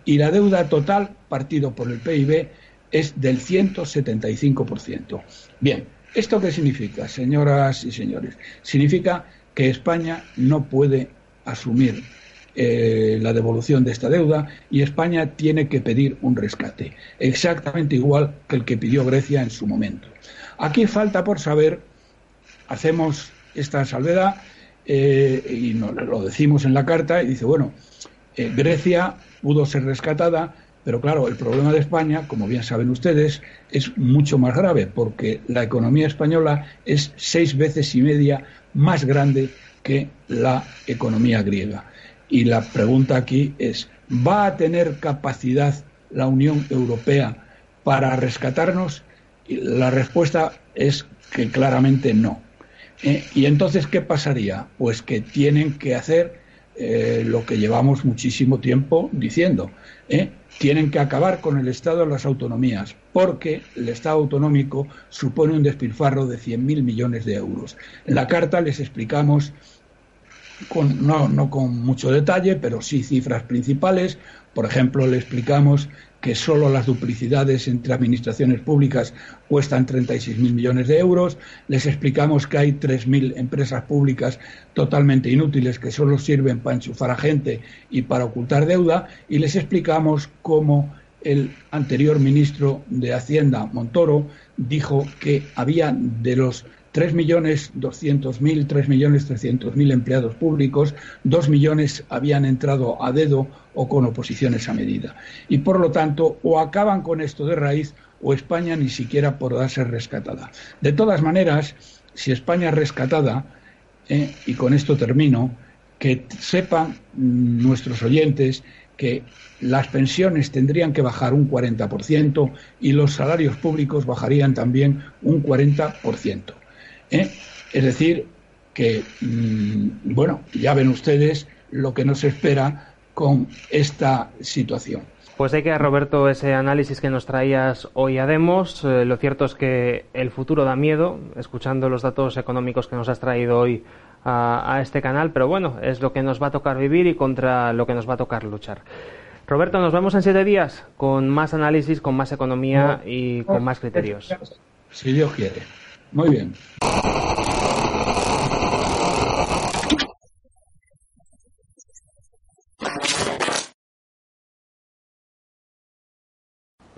Y la deuda total partido por el PIB es del 175%. Bien, ¿esto qué significa, señoras y señores? Significa que España no puede asumir eh, la devolución de esta deuda y España tiene que pedir un rescate, exactamente igual que el que pidió Grecia en su momento. Aquí falta por saber, hacemos esta salvedad eh, y lo decimos en la carta y dice, bueno, eh, Grecia pudo ser rescatada, pero claro, el problema de España, como bien saben ustedes, es mucho más grave porque la economía española es seis veces y media más grande que la economía griega. Y la pregunta aquí es, ¿va a tener capacidad la Unión Europea para rescatarnos? Y la respuesta es que claramente no. Eh, ¿Y entonces qué pasaría? Pues que tienen que hacer eh, lo que llevamos muchísimo tiempo diciendo. ¿eh? Tienen que acabar con el Estado de las autonomías, porque el Estado autonómico supone un despilfarro de 100.000 millones de euros. En la carta les explicamos, con, no, no con mucho detalle, pero sí cifras principales. Por ejemplo, le explicamos que solo las duplicidades entre administraciones públicas cuestan 36.000 millones de euros. Les explicamos que hay 3.000 empresas públicas totalmente inútiles que solo sirven para enchufar a gente y para ocultar deuda. Y les explicamos cómo el anterior ministro de Hacienda, Montoro, dijo que había de los 3.200.000, 3.300.000 empleados públicos, 2 millones habían entrado a dedo o con oposiciones a medida. Y por lo tanto, o acaban con esto de raíz o España ni siquiera podrá ser rescatada. De todas maneras, si España es rescatada, eh, y con esto termino, que sepan nuestros oyentes que las pensiones tendrían que bajar un 40% y los salarios públicos bajarían también un 40%. ¿Eh? Es decir, que, mm, bueno, ya ven ustedes lo que nos espera con esta situación. Pues hay que, Roberto, ese análisis que nos traías hoy a Demos. Eh, lo cierto es que el futuro da miedo, escuchando los datos económicos que nos has traído hoy a, a, este canal, pero bueno, es lo que nos va a tocar vivir y contra lo que nos va a tocar luchar. Roberto, nos vemos en siete días con más análisis, con más economía y con más criterios. Si Dios quiere. Muy bien.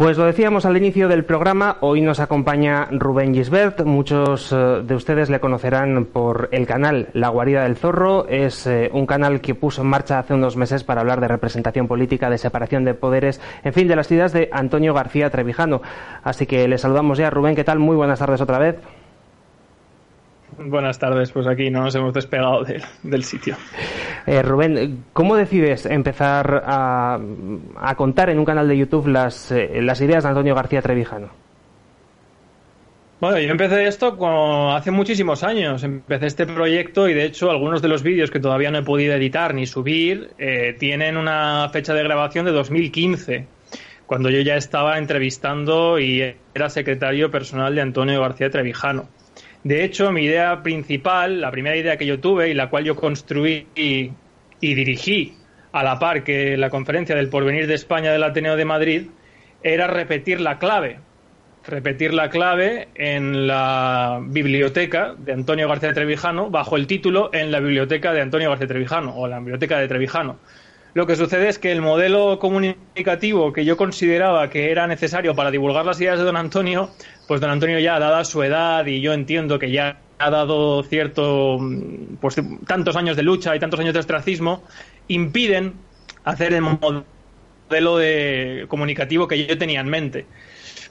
Pues lo decíamos al inicio del programa, hoy nos acompaña Rubén Gisbert. Muchos eh, de ustedes le conocerán por el canal La Guarida del Zorro. Es eh, un canal que puso en marcha hace unos meses para hablar de representación política, de separación de poderes, en fin, de las ideas de Antonio García Trevijano. Así que le saludamos ya. Rubén, ¿qué tal? Muy buenas tardes otra vez. Buenas tardes, pues aquí no nos hemos despegado del sitio. Eh, Rubén, ¿cómo decides empezar a, contar en un canal de YouTube las, eh, las ideas de Antonio García Trevijano? Bueno, yo empecé esto hace muchísimos años. Empecé este proyecto y de hecho algunos de los vídeos que todavía no he podido editar ni subir eh, tienen una fecha de grabación de 2015, cuando yo ya estaba entrevistando y era secretario personal de Antonio García Trevijano. De hecho, mi idea principal, la primera idea que yo tuve y la cual yo construí y, dirigí a la par que la conferencia del porvenir de España del Ateneo de Madrid, era repetir la clave. repetir la clave en la biblioteca de Antonio García Trevijano bajo el título en la biblioteca de Antonio García Trevijano o la biblioteca de Trevijano. Lo que sucede es que el modelo comunicativo que yo consideraba que era necesario para divulgar las ideas de don Antonio, pues don Antonio ya, dada su edad y yo entiendo que ya ha dado cierto, pues tantos años de lucha y tantos años de ostracismo, impiden hacer el modelo de comunicativo que yo tenía en mente.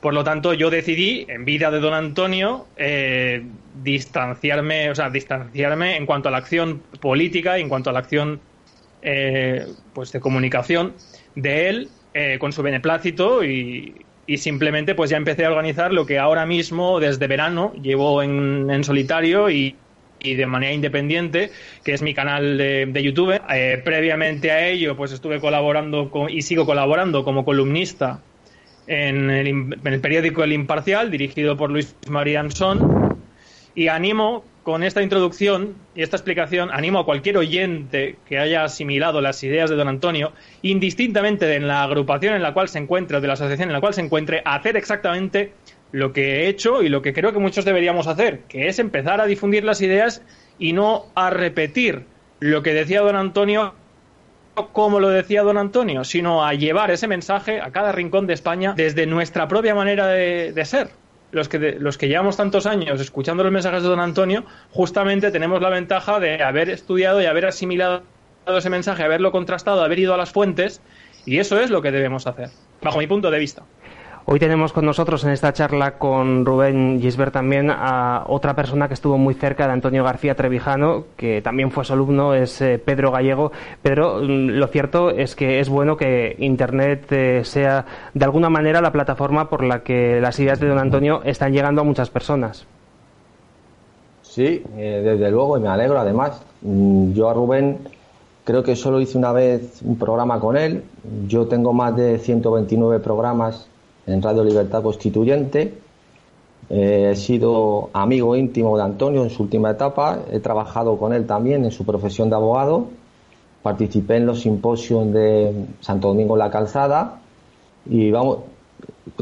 Por lo tanto, yo decidí, en vida de don Antonio, eh, distanciarme, o sea, distanciarme en cuanto a la acción política y en cuanto a la acción eh, pues de comunicación de él eh, con su beneplácito y, simplemente pues ya empecé a organizar lo que ahora mismo desde verano llevo en, solitario y, de manera independiente, que es mi canal de, YouTube. Eh, previamente a ello, pues estuve colaborando y sigo colaborando como columnista en el, en el, periódico El Imparcial, dirigido por Luis María Ansón. Y animo con esta introducción y esta explicación animo a cualquier oyente que haya asimilado las ideas de don Antonio, indistintamente de la agrupación en la cual se encuentre o de la asociación en la cual se encuentre, a hacer exactamente lo que he hecho y lo que creo que muchos deberíamos hacer, que es empezar a difundir las ideas y no a repetir lo que decía don Antonio como lo decía don Antonio, sino a llevar ese mensaje a cada rincón de España desde nuestra propia manera de ser los que, los que llevamos tantos años escuchando los mensajes de don Antonio, justamente tenemos la ventaja de haber estudiado y haber asimilado ese mensaje, haberlo contrastado, haber ido a las fuentes, y eso es lo que debemos hacer, bajo mi punto de vista. Hoy tenemos con nosotros en esta charla con Rubén Gisbert también a otra persona que estuvo muy cerca de Antonio García Trevijano, que también fue su alumno, es eh, Pedro Gallego. Pero mm, lo cierto es que es bueno que Internet eh, sea de alguna manera la plataforma por la que las ideas de don Antonio están llegando a muchas personas. Sí, eh, desde luego, y me alegro. Además, mm, yo a Rubén creo que solo hice una vez un programa con él. Yo tengo más de 129 programas en Radio Libertad Constituyente. Eh, he sido amigo íntimo de Antonio en su última etapa. He trabajado con él también en su profesión de abogado. Participé en los simposios de Santo Domingo la Calzada. Y vamos,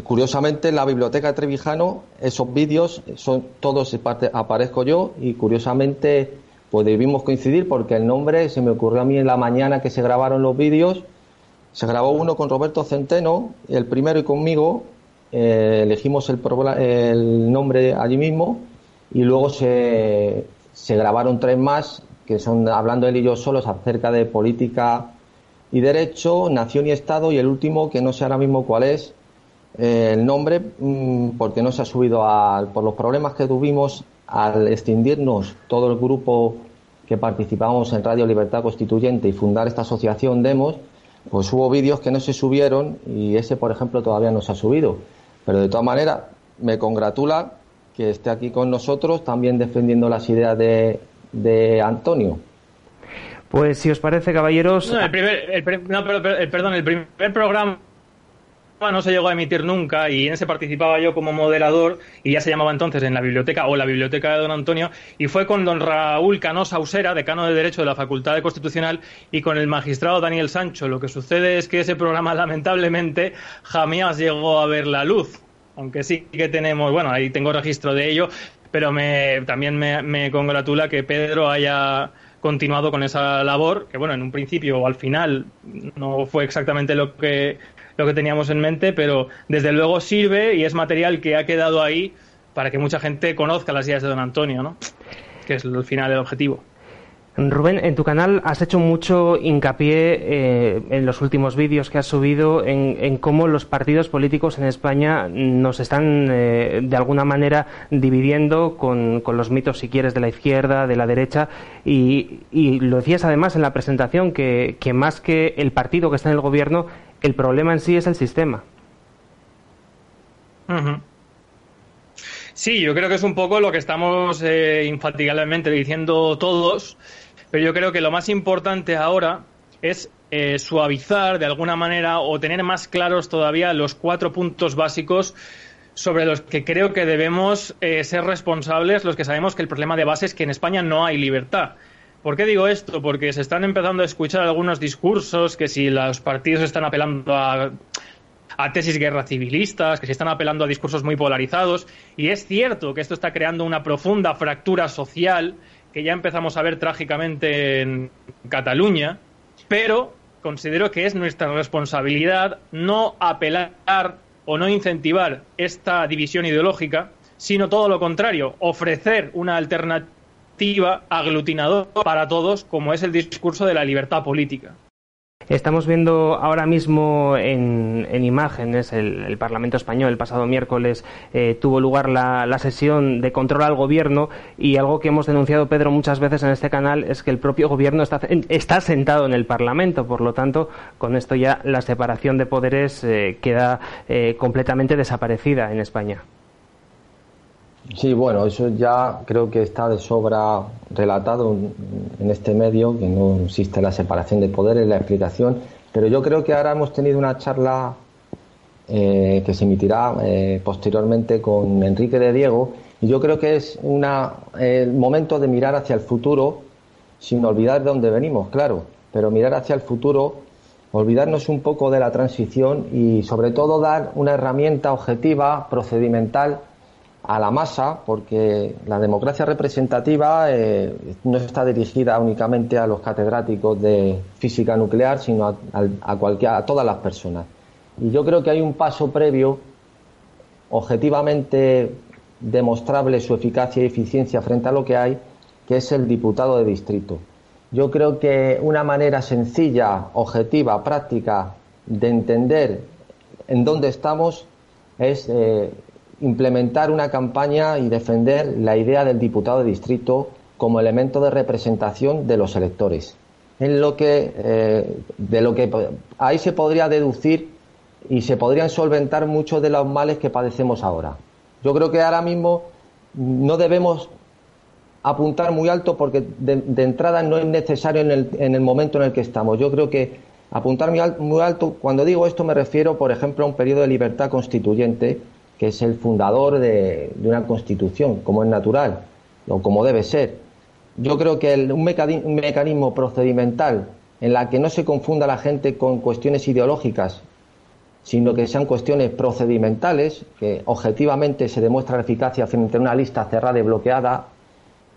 curiosamente en la biblioteca de Trevijano, esos vídeos son todos aparezco yo y curiosamente pues debimos coincidir porque el nombre se me ocurrió a mí en la mañana que se grabaron los vídeos se grabó uno con Roberto Centeno, el primero y conmigo, eh, elegimos el, nombre allí mismo y luego se, se, grabaron tres más que son hablando él y yo solos acerca de política y derecho, nación y Estado y el último que no sé ahora mismo cuál es eh, el nombre mm, porque no se ha subido por los problemas que tuvimos al extinguirnos todo el grupo que participamos en Radio Libertad Constituyente y fundar esta asociación Demos pues hubo vídeos que no se subieron y ese, por ejemplo, todavía no se ha subido. Pero de todas maneras, me congratula que esté aquí con nosotros también defendiendo las ideas de, de Antonio. Pues si os parece, caballeros. No, el primer, no, perdón, el primer programa no se llegó a emitir nunca y en ese participaba yo como moderador y ya se llamaba entonces en la biblioteca o la biblioteca de don Antonio y fue con don Raúl Canosa Usera, decano de Derecho de la Facultad de Constitucional y con el magistrado Daniel Sancho. Lo que sucede es que ese programa [LAUGHS] lamentablemente jamás llegó a ver la luz, aunque sí que tenemos, bueno, ahí tengo registro de ello, pero me, también me, me congratula que Pedro haya continuado con esa labor, que bueno, en un principio o al final no fue exactamente lo que lo que teníamos en mente, pero desde luego sirve y es material que ha quedado ahí para que mucha gente conozca las ideas de don Antonio, ¿no? que es el final del objetivo. Rubén, en tu canal has hecho mucho hincapié eh, en los últimos vídeos que has subido en, cómo los partidos políticos en España nos están eh, de alguna manera dividiendo con, los mitos, si quieres, de la izquierda, de la derecha. Y, lo decías además en la presentación que, más que el partido que está en el gobierno, el problema en sí es el sistema. Sí, yo creo que es un poco lo que estamos eh, infatigablemente diciendo todos pero yo creo que lo más importante ahora es eh, suavizar de alguna manera o tener más claros todavía los cuatro puntos básicos sobre los que creo que debemos eh, ser responsables los que sabemos que el problema de base es que en España no hay libertad. ¿Por qué digo esto? Porque se están empezando a escuchar algunos discursos que si los partidos están apelando a a tesis guerra civilistas, que se están apelando a discursos muy polarizados. Y es cierto que esto está creando una profunda fractura social que ya empezamos a ver trágicamente en Cataluña, pero considero que es nuestra responsabilidad no apelar o no incentivar esta división ideológica, sino todo lo contrario, ofrecer una alternativa aglutinadora para todos, como es el discurso de la libertad política. Estamos viendo ahora mismo en, imágenes el, Parlamento español. El pasado miércoles eh, tuvo lugar la, sesión de control al gobierno y algo que hemos denunciado, Pedro, muchas veces en este canal es que el propio gobierno está, está sentado en el Parlamento. Por lo tanto, con esto ya la separación de poderes eh, queda eh, completamente desaparecida en España. Sí, bueno, eso ya creo que está de sobra relatado en este medio, que no existe la separación de poderes, la explicación, pero yo creo que ahora hemos tenido una charla eh, que se emitirá eh, posteriormente con Enrique de Diego, y yo creo que es una, el momento de mirar hacia el futuro, sin olvidar de dónde venimos, claro, pero mirar hacia el futuro, olvidarnos un poco de la transición y sobre todo dar una herramienta objetiva, procedimental, a la masa, porque la democracia representativa eh, no está dirigida únicamente a los catedráticos de física nuclear, sino a, a, a todas las personas. Y yo creo que hay un paso previo, objetivamente demostrable su eficacia y eficiencia frente a lo que hay, que es el diputado de distrito. Yo creo que una manera sencilla, objetiva, práctica de entender en dónde estamos es eh, implementar una campaña y defender la idea del diputado de distrito como elemento de representación de los electores. En lo que, eh, de lo que ahí se podría deducir y se podrían solventar muchos de los males que padecemos ahora. Yo creo que ahora mismo no debemos apuntar muy alto porque de, entrada no es necesario en el, en el, momento en el que estamos. Yo creo que apuntar muy, muy alto, cuando digo esto me refiero, por ejemplo, a un periodo de libertad constituyente que es el fundador de, una constitución, como es natural o como debe ser. Yo creo que un, mecanismo procedimental en la que no se confunda la gente con cuestiones ideológicas, sino que sean cuestiones procedimentales, que objetivamente se demuestra la eficacia frente a una lista cerrada y bloqueada,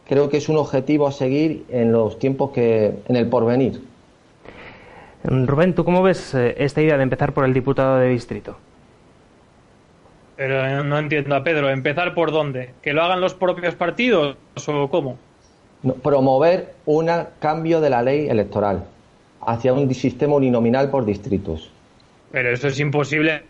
creo que es un objetivo a seguir en los tiempos que en el porvenir. Rubén, ¿tú cómo ves eh, esta idea de empezar por el diputado de distrito? Pero no entiendo a Pedro, ¿empezar por dónde? ¿Que lo hagan los propios partidos o cómo? promover un cambio de la ley electoral hacia un sistema uninominal por distritos. Pero eso es imposible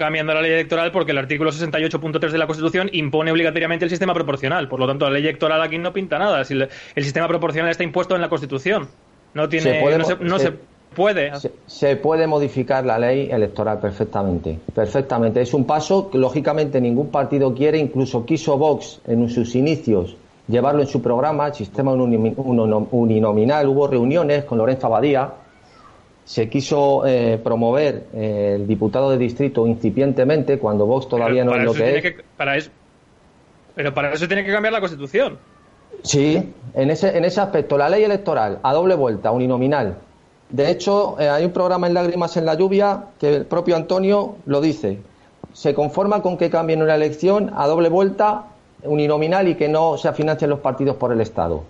cambiando la ley electoral porque el artículo 68.3 de la Constitución impone obligatoriamente el sistema proporcional. Por lo tanto, la ley electoral aquí no pinta nada. Si el, sistema proporcional está impuesto en la Constitución. No tiene, no se, puede. Se, puede modificar la ley electoral perfectamente. Perfectamente. Es un paso que, lógicamente, ningún partido quiere. Incluso quiso Vox en sus inicios llevarlo en su programa, el sistema uninominal. Hubo reuniones con Lorenzo Abadía. Se quiso eh, promover eh, el diputado de distrito incipientemente cuando Vox todavía no es lo que es. para eso, pero para eso tiene que cambiar la Constitución. Sí, en ese, en ese aspecto, la ley electoral a doble vuelta, uninominal, de hecho, eh, hay un programa en Lágrimas en la Lluvia que el propio Antonio lo dice. Se conforma con que cambien una elección a doble vuelta, uninominal y que no se financien los partidos por el Estado.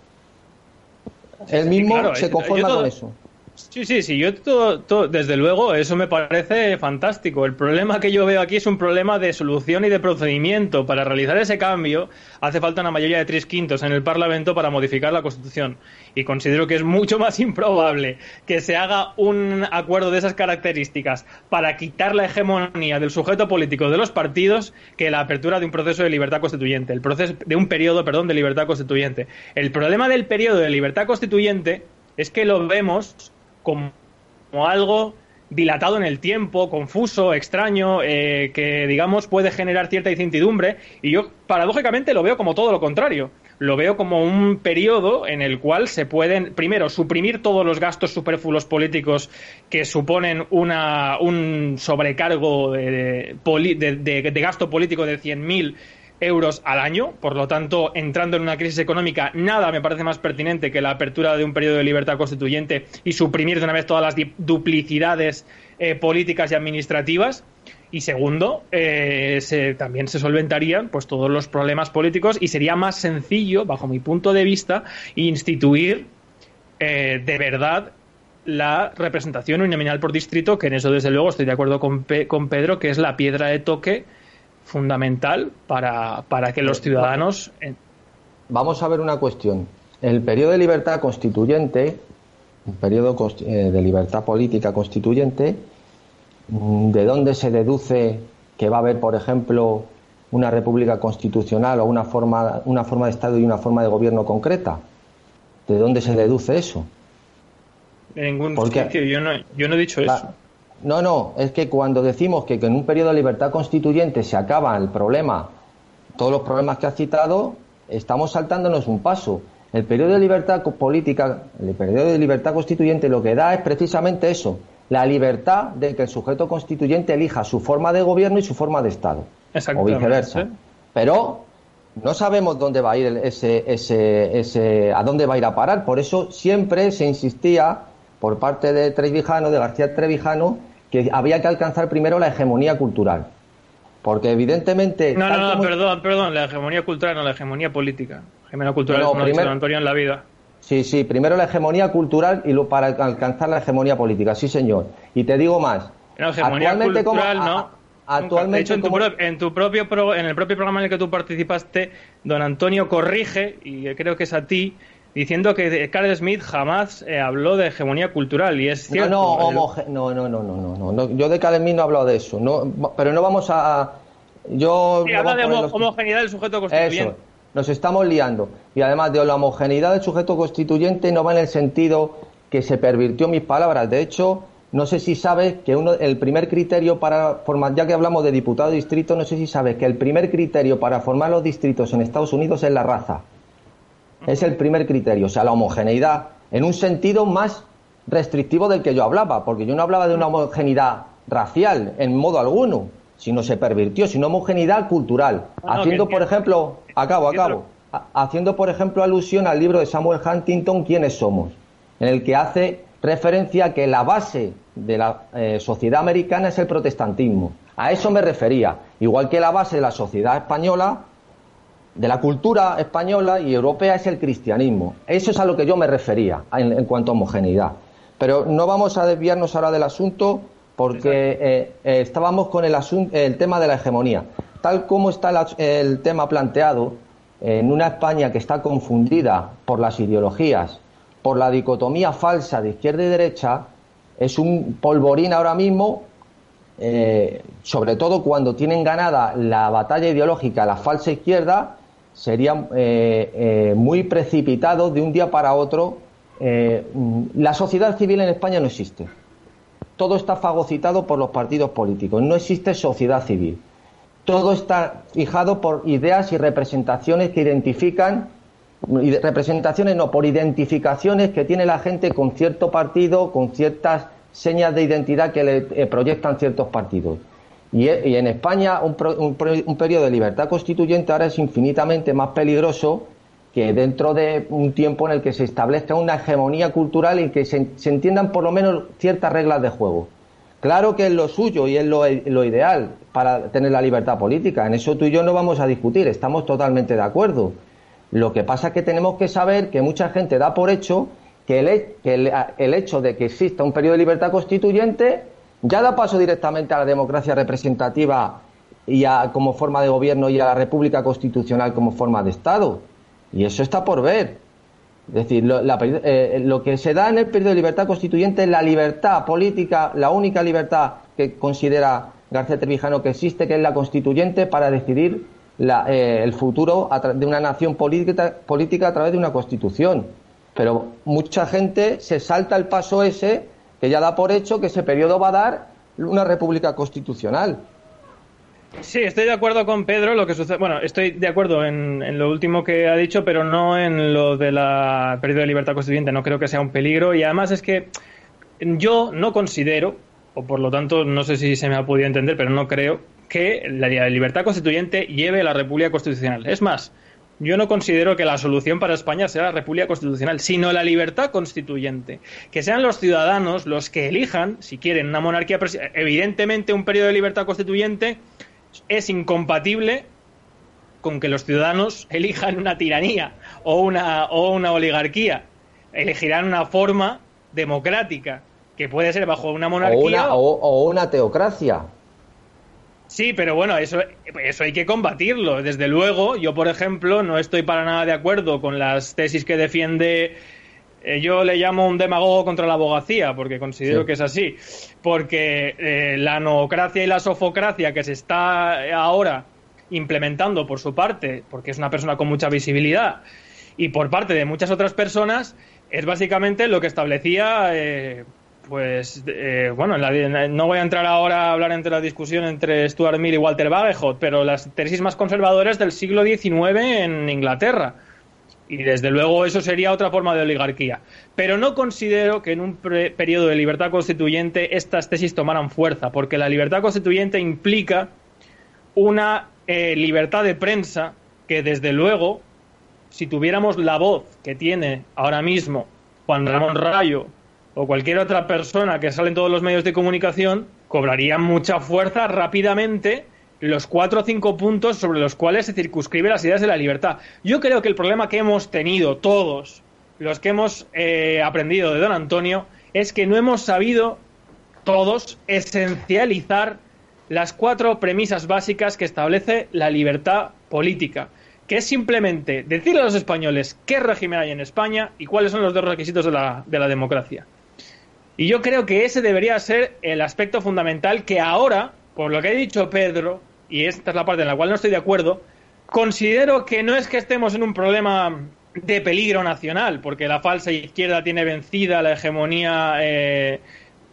Él mismo se conforma con eso. Sí, sí, sí, yo todo, desde luego, eso me parece fantástico. El problema que yo veo aquí es un problema de solución y de procedimiento. Para realizar ese cambio hace falta una mayoría de tres quintos en el Parlamento para modificar la Constitución. Y considero que es mucho más improbable que se haga un acuerdo de esas características para quitar la hegemonía del sujeto político de los partidos que la apertura de un proceso de libertad constituyente, el proceso de un periodo, perdón, de libertad constituyente. El problema del periodo de libertad constituyente es que lo vemos como, algo dilatado en el tiempo, confuso, extraño, eh, que digamos puede generar cierta incertidumbre. Y yo, paradójicamente, lo veo como todo lo contrario. Lo veo como un periodo en el cual se pueden, primero, suprimir todos los gastos superfluos políticos que suponen una, un sobrecargo de, gasto político de 100.000 euros al año. Por lo tanto, entrando en una crisis económica, nada me parece más pertinente que la apertura de un periodo de libertad constituyente y suprimir de una vez todas las duplicidades eh, políticas y administrativas. Y segundo, eh, también se solventarían pues, todos los problemas políticos y sería más sencillo, bajo mi punto de vista, instituir eh, de verdad la representación uninominal por distrito, que en eso desde luego estoy de acuerdo con, con Pedro, que es la piedra de toque fundamental para, para que los ciudadanos... Vamos a ver una cuestión. El periodo de libertad constituyente, un periodo eh, de libertad política constituyente, mm, ¿de dónde se deduce que va a haber, por ejemplo, una república constitucional o una forma, una forma de Estado y una forma de gobierno concreta? ¿De dónde se deduce eso? En ningún sitio, yo no, yo no he dicho eso. No, no, es que cuando decimos que, en un periodo de libertad constituyente se acaba el problema, todos los problemas que has citado, estamos saltándonos un paso. El periodo de libertad política, el periodo de libertad constituyente lo que da es precisamente eso, la libertad de que el sujeto constituyente elija su forma de gobierno y su forma de Estado, o viceversa. Pero no sabemos dónde va a ir ese, ese, ese, a dónde va a ir a parar. Por eso siempre se insistía por parte de Trevijano, de García Trevijano, que había que alcanzar primero la hegemonía cultural. Porque evidentemente... No, no, no, perdón, perdón, la hegemonía cultural, no la hegemonía política. Hegemonía cultural no, primero, Antonio en la vida. Sí, sí, primero la hegemonía cultural y luego para alcanzar la hegemonía política, sí señor. Y te digo más. No, hegemonía cultural no. actualmente de hecho, en tu, en tu propio en el propio programa en el que tú participaste, don Antonio corrige, y creo que es a ti, diciendo que Carl Smith jamás eh, habló de hegemonía cultural y es cierto. No, no, no, no, no, no, no, yo de Carl Smith no he hablado de eso, no, pero no vamos a... Yo sí, habla de homogeneidad del sujeto constituyente. Eso, nos estamos liando. Y además de la homogeneidad del sujeto constituyente no va en el sentido que se pervirtió mis palabras. De hecho, no sé si sabes que uno, el primer criterio para formar, ya que hablamos de diputado distrito, no sé si sabes que el primer criterio para formar los distritos en Estados Unidos es la raza. Es el primer criterio, o sea, la homogeneidad, en un sentido más restrictivo del que yo hablaba, porque yo no hablaba de una homogeneidad racial en modo alguno, sino se pervirtió, sino homogeneidad cultural, haciendo, por ejemplo, acabo, acabo, haciendo, por ejemplo, alusión al libro de Samuel Huntington, ¿Quiénes somos?, en el que hace referencia a que la base de la eh, sociedad americana es el protestantismo. A eso me refería, igual que la base de la sociedad española de la cultura española y europea es el cristianismo. Eso es a lo que yo me refería en, cuanto a homogeneidad. Pero no vamos a desviarnos ahora del asunto porque eh, eh, estábamos con el, el tema de la hegemonía. Tal como está el tema planteado, en una España que está confundida por las ideologías, por la dicotomía falsa de izquierda y derecha, es un polvorín ahora mismo, eh, sobre todo cuando tienen ganada la batalla ideológica la falsa izquierda sería eh, eh, muy precipitado de un día para otro. Eh, la sociedad civil en España no existe. Todo está fagocitado por los partidos políticos. No existe sociedad civil. Todo está fijado por ideas y representaciones que identifican, representaciones no, por identificaciones que tiene la gente con cierto partido, con ciertas señas de identidad que le proyectan ciertos partidos. Y, en España un, periodo de libertad constituyente ahora es infinitamente más peligroso que dentro de un tiempo en el que se establezca una hegemonía cultural y que se, entiendan por lo menos ciertas reglas de juego. Claro que es lo suyo y es lo, lo, ideal para tener la libertad política. En eso tú y yo no vamos a discutir, estamos totalmente de acuerdo. Lo que pasa es que tenemos que saber que mucha gente da por hecho que el, que el hecho de que exista un periodo de libertad constituyente ya da paso directamente a la democracia representativa y a, como forma de gobierno y a la república constitucional como forma de Estado. Y eso está por ver. Es decir, lo, eh, lo, que se da en el periodo de libertad constituyente es la libertad política, la única libertad que considera García Trevijano que existe, que es la constituyente para decidir eh, el futuro de una nación política a través de una constitución. Pero mucha gente se salta el paso ese que ya da por hecho que ese periodo va a dar una república constitucional. Sí, estoy de acuerdo con Pedro. Lo que sucede, bueno, estoy de acuerdo en, lo último que ha dicho, pero no en lo de la pérdida de libertad constituyente. No creo que sea un peligro y además es que yo no considero, o por lo tanto no sé si se me ha podido entender, pero no creo que la libertad constituyente lleve a la república constitucional. Es más, yo no considero que la solución para España sea la República Constitucional, sino la libertad constituyente. Que sean los ciudadanos los que elijan si quieren una monarquía. Evidentemente, un periodo de libertad constituyente es incompatible con que los ciudadanos [LAUGHS] elijan una tiranía o una, o una oligarquía. Elegirán una forma democrática, que puede ser bajo una monarquía. o una teocracia. Sí, pero bueno, eso, eso hay que combatirlo. Desde luego, yo, por ejemplo, no estoy para nada de acuerdo con las tesis que defiende. Eh, yo le llamo un demagogo contra la abogacía, porque considero que es así. Porque eh, la noocracia y la sofocracia que se está ahora implementando por su parte, porque es una persona con mucha visibilidad, y por parte de muchas otras personas, es básicamente lo que establecía. Eh, pues eh, bueno, no voy a entrar ahora a hablar entre la discusión entre Stuart Mill y Walter Bagehot, pero las tesis más conservadoras del siglo XIX en Inglaterra. Y desde luego eso sería otra forma de oligarquía. Pero no considero que en un periodo de libertad constituyente estas tesis tomaran fuerza, porque la libertad constituyente implica una eh, libertad de prensa que desde luego, si tuviéramos la voz que tiene ahora mismo Juan Ramón Rayo o cualquier otra persona que sale en todos los medios de comunicación cobraría mucha fuerza rápidamente los cuatro o cinco puntos sobre los cuales se circunscribe las ideas de la libertad. Yo creo que el problema que hemos tenido todos los que hemos eh, aprendido de don Antonio es que no hemos sabido todos esencializar las cuatro premisas básicas que establece la libertad política, que es simplemente decirle a los españoles qué régimen hay en España y cuáles son los dos requisitos de la, de la democracia. Y yo creo que ese debería ser el aspecto fundamental que ahora, por lo que ha dicho Pedro, y esta es la parte en la cual no estoy de acuerdo, considero que no es que estemos en un problema de peligro nacional, porque la falsa izquierda tiene vencida la hegemonía eh,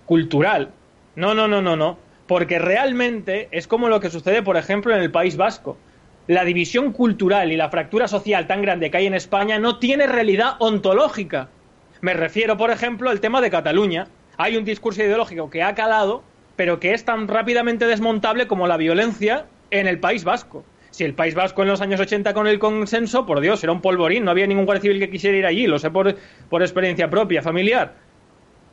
cultural. No, no, no, no, no. Porque realmente es como lo que sucede, por ejemplo, en el País Vasco. La división cultural y la fractura social tan grande que hay en España no tiene realidad ontológica. Me refiero, por ejemplo, al tema de Cataluña, hay un discurso ideológico que ha calado, pero que es tan rápidamente desmontable como la violencia en el País Vasco. Si el País Vasco en los años 80 con el consenso, por Dios, era un polvorín, no había ningún guardia civil que quisiera ir allí, lo sé por, por experiencia propia, familiar.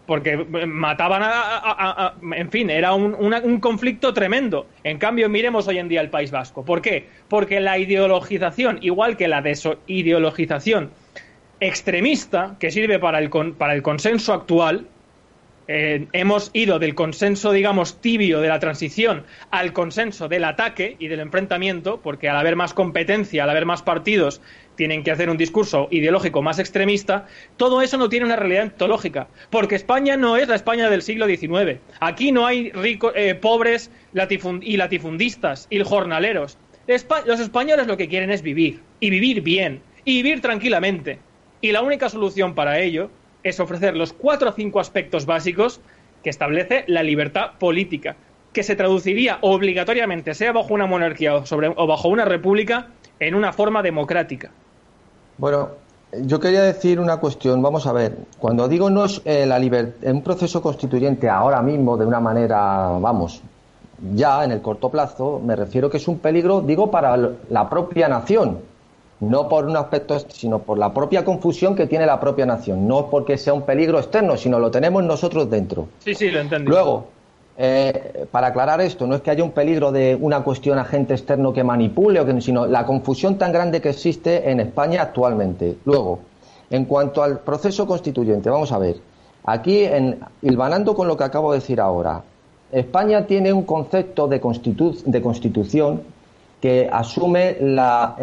Porque mataban a. en fin, era un, un conflicto tremendo. En cambio, miremos hoy en día el País Vasco. ¿Por qué? Porque la ideologización, igual que la desideologización extremista, que sirve para el, para el consenso actual, eh, hemos ido del consenso, digamos, tibio de la transición al consenso del ataque y del enfrentamiento, porque al haber más competencia, al haber más partidos, tienen que hacer un discurso ideológico más extremista, todo eso no tiene una realidad ontológica, porque España no es la España del siglo XIX. Aquí no hay ricos, eh, pobres y latifundistas y jornaleros. Los españoles lo que quieren es vivir, y vivir bien, y vivir tranquilamente. Y la única solución para ello es ofrecer los cuatro o cinco aspectos básicos que establece la libertad política, que se traduciría obligatoriamente, sea bajo una monarquía o, bajo una república, en una forma democrática. Bueno, yo quería decir una cuestión. Vamos a ver, cuando digo no es eh, la un proceso constituyente ahora mismo de una manera, vamos, ya en el corto plazo, me refiero que es un peligro, digo, para la propia nación no por un aspecto, sino por la propia confusión que tiene la propia nación. No porque sea un peligro externo, sino lo tenemos nosotros dentro. Sí, sí, lo entendí. Luego, eh, para aclarar esto, no es que haya un peligro de una cuestión agente externo que manipule, o que, sino la confusión tan grande que existe en España actualmente. Luego, en cuanto al proceso constituyente, vamos a ver. Aquí, en, hilvanando con lo que acabo de decir ahora, España tiene un concepto de, de constitución que asume la,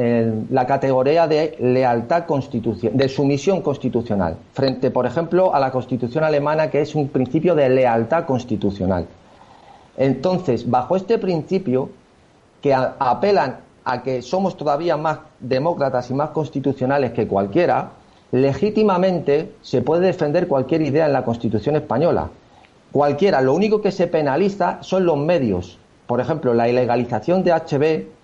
la categoría de lealtad constitucional, de sumisión constitucional, frente, por ejemplo, a la Constitución alemana, que es un principio de lealtad constitucional. Entonces, bajo este principio, que apelan a que somos todavía más demócratas y más constitucionales que cualquiera, legítimamente se puede defender cualquier idea en la Constitución española. Cualquiera, lo único que se penaliza son los medios. Por ejemplo, la ilegalización de HB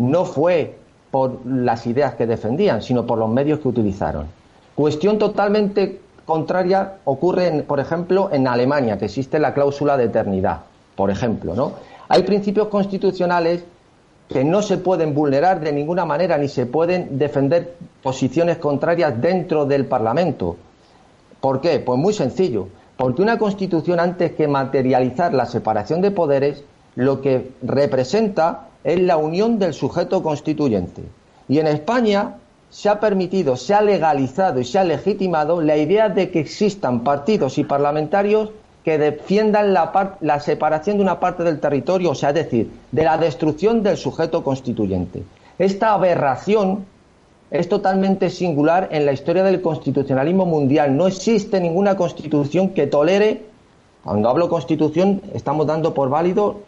no fue por las ideas que defendían, sino por los medios que utilizaron. Cuestión totalmente contraria ocurre, por ejemplo, en Alemania, que existe la cláusula de eternidad, por ejemplo, ¿no? Hay principios constitucionales que no se pueden vulnerar de ninguna manera ni se pueden defender posiciones contrarias dentro del Parlamento. ¿Por qué? Pues muy sencillo. Porque una constitución, antes que materializar la separación de poderes, lo que representa es la unión del sujeto constituyente. Y en España se ha permitido, se ha legalizado y se ha legitimado la idea de que existan partidos y parlamentarios que defiendan la, la, separación de una parte del territorio, o sea, es decir, de la destrucción del sujeto constituyente. Esta aberración es totalmente singular en la historia del constitucionalismo mundial. No existe ninguna constitución que tolere, cuando hablo constitución, estamos dando por válido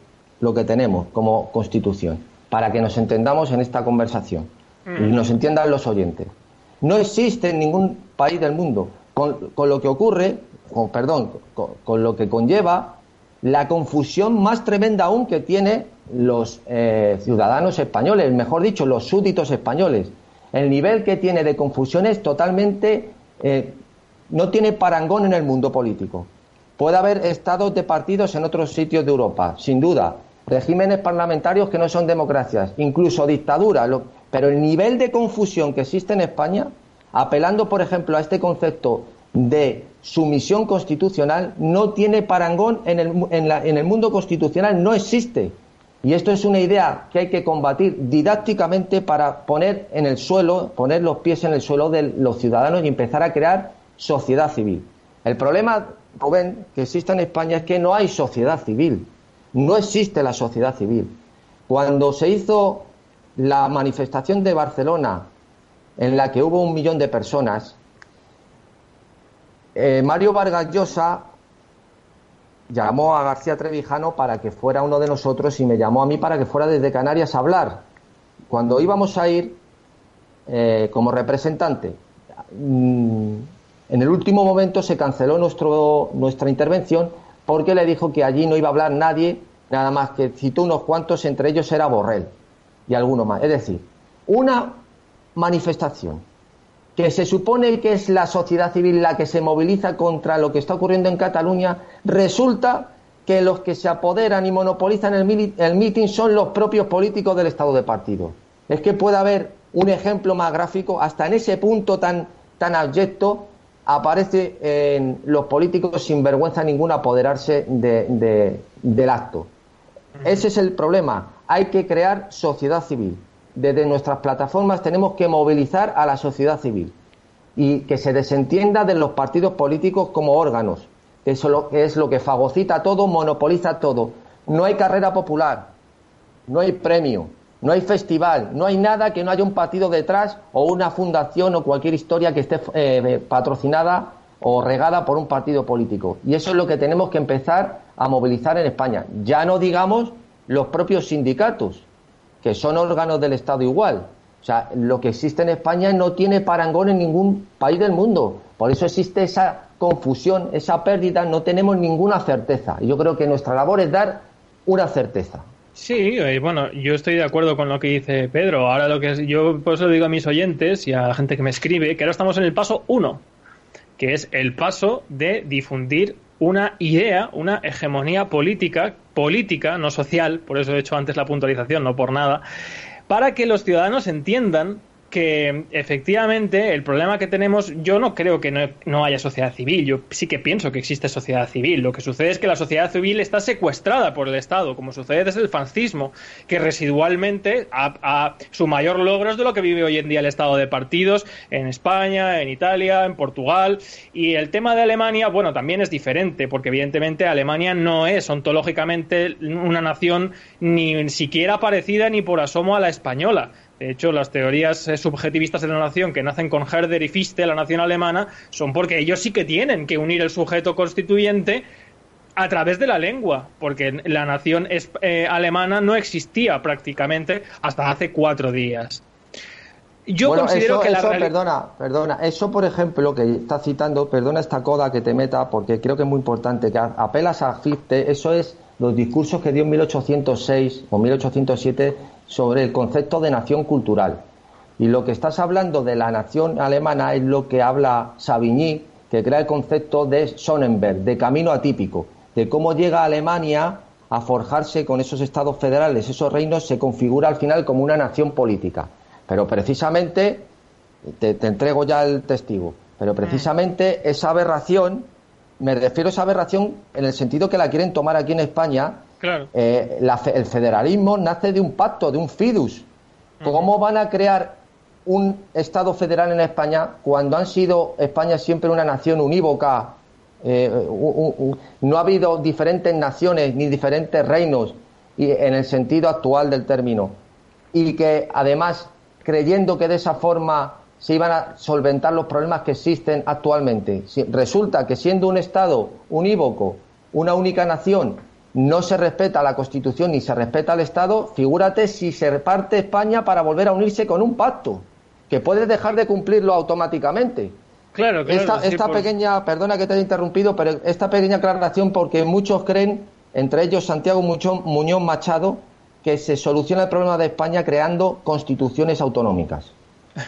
lo que tenemos como constitución, para que nos entendamos en esta conversación y mm. nos entiendan los oyentes. No existe en ningún país del mundo, con, lo que ocurre, perdón, con, lo que conlleva la confusión más tremenda aún que tienen los eh, ciudadanos españoles, mejor dicho, los súbditos españoles. El nivel que tiene de confusión es totalmente. Eh, no tiene parangón en el mundo político. Puede haber estados de partidos en otros sitios de Europa, sin duda, regímenes parlamentarios que no son democracias, incluso dictaduras, pero el nivel de confusión que existe en España, apelando, por ejemplo, a este concepto de sumisión constitucional, no tiene parangón en el, en el mundo constitucional, no existe. Y esto es una idea que hay que combatir didácticamente para poner en el suelo, poner los pies en el suelo de los ciudadanos y empezar a crear sociedad civil. El problema, que existe en España es que no hay sociedad civil. No existe la sociedad civil. Cuando se hizo la manifestación de Barcelona, en la que hubo un millón de personas, eh, Mario Vargas Llosa llamó a García Trevijano para que fuera uno de nosotros y me llamó a mí para que fuera desde Canarias a hablar. Cuando íbamos a ir eh, como representante, mm, en el último momento se canceló nuestro, nuestra intervención porque le dijo que allí no iba a hablar nadie, nada más que citó unos cuantos, entre ellos era Borrell y alguno más. Es decir, una manifestación que se supone que es la sociedad civil la que se moviliza contra lo que está ocurriendo en Cataluña, resulta que los que se apoderan y monopolizan el, el meeting son los propios políticos del Estado de partido. Es que puede haber un ejemplo más gráfico, hasta en ese punto tan, tan abyecto, aparece en los políticos sin vergüenza ninguna apoderarse del acto. Ese es el problema. Hay que crear sociedad civil. Desde nuestras plataformas tenemos que movilizar a la sociedad civil y que se desentienda de los partidos políticos como órganos. Eso es lo que fagocita todo, monopoliza todo. No hay carrera popular, no hay premio, no hay festival, no hay nada que no haya un partido detrás o una fundación o cualquier historia que esté eh, patrocinada o regada por un partido político. Y eso es lo que tenemos que empezar a movilizar en España. Ya no digamos los propios sindicatos, que son órganos del Estado igual. O sea, lo que existe en España no tiene parangón en ningún país del mundo. Por eso existe esa confusión, esa pérdida, no tenemos ninguna certeza. Y yo creo que nuestra labor es dar una certeza. Sí, eh, bueno, yo estoy de acuerdo con lo que dice Pedro. Ahora lo que yo por eso digo a mis oyentes y a la gente que me escribe que ahora estamos en el paso uno, que es el paso de difundir una idea, una hegemonía política, política, no social, por eso he hecho antes la puntualización, no por nada, para que los ciudadanos entiendan que efectivamente el problema que tenemos, yo no creo que no, haya sociedad civil, yo sí que pienso que existe sociedad civil. Lo que sucede es que la sociedad civil está secuestrada por el Estado, como sucede desde el fascismo, que residualmente a, su mayor logro es de lo que vive hoy en día el Estado de partidos en España, en Italia, en Portugal. Y el tema de Alemania, bueno, también es diferente, porque evidentemente Alemania no es ontológicamente una nación ni siquiera parecida ni por asomo a la española de hecho, las teorías eh, subjetivistas de la nación que nacen con Herder y Fichte, la nación alemana, son porque ellos sí que tienen que unir el sujeto constituyente a través de la lengua, porque la nación eh, alemana no existía prácticamente hasta hace cuatro días. Yo considero que la perdona, perdona, eso por ejemplo que está citando, perdona esta coda que te meta porque creo que es muy importante que apelas a Fichte, eso es los discursos que dio en 1806 o 1807 sobre el concepto de nación cultural. Y lo que estás hablando de la nación alemana es lo que habla Savigny, que crea el concepto de Sonnenberg, de camino atípico, de cómo llega Alemania a forjarse con esos estados federales, esos reinos, se configura al final como una nación política. Pero precisamente, te, entrego ya el testigo, pero precisamente esa aberración, me refiero a esa aberración en el sentido que la quieren tomar aquí en España, eh, el federalismo nace de un pacto, de un fidus. ¿Cómo van a crear un Estado federal en España cuando han sido España siempre una nación unívoca? Eh, no ha habido diferentes naciones ni diferentes reinos y, en el sentido actual del término. Y que además, creyendo que de esa forma se iban a solventar los problemas que existen actualmente, resulta que siendo un Estado unívoco, una única nación, no se respeta la Constitución ni se respeta el Estado, figúrate si se reparte España para volver a unirse con un pacto, que puedes dejar de cumplirlo automáticamente. Claro, claro. Esta, pequeña, perdona que te haya interrumpido, pero esta pequeña aclaración porque muchos creen, entre ellos Santiago Muñoz Machado, que se soluciona el problema de España creando constituciones autonómicas. [LAUGHS]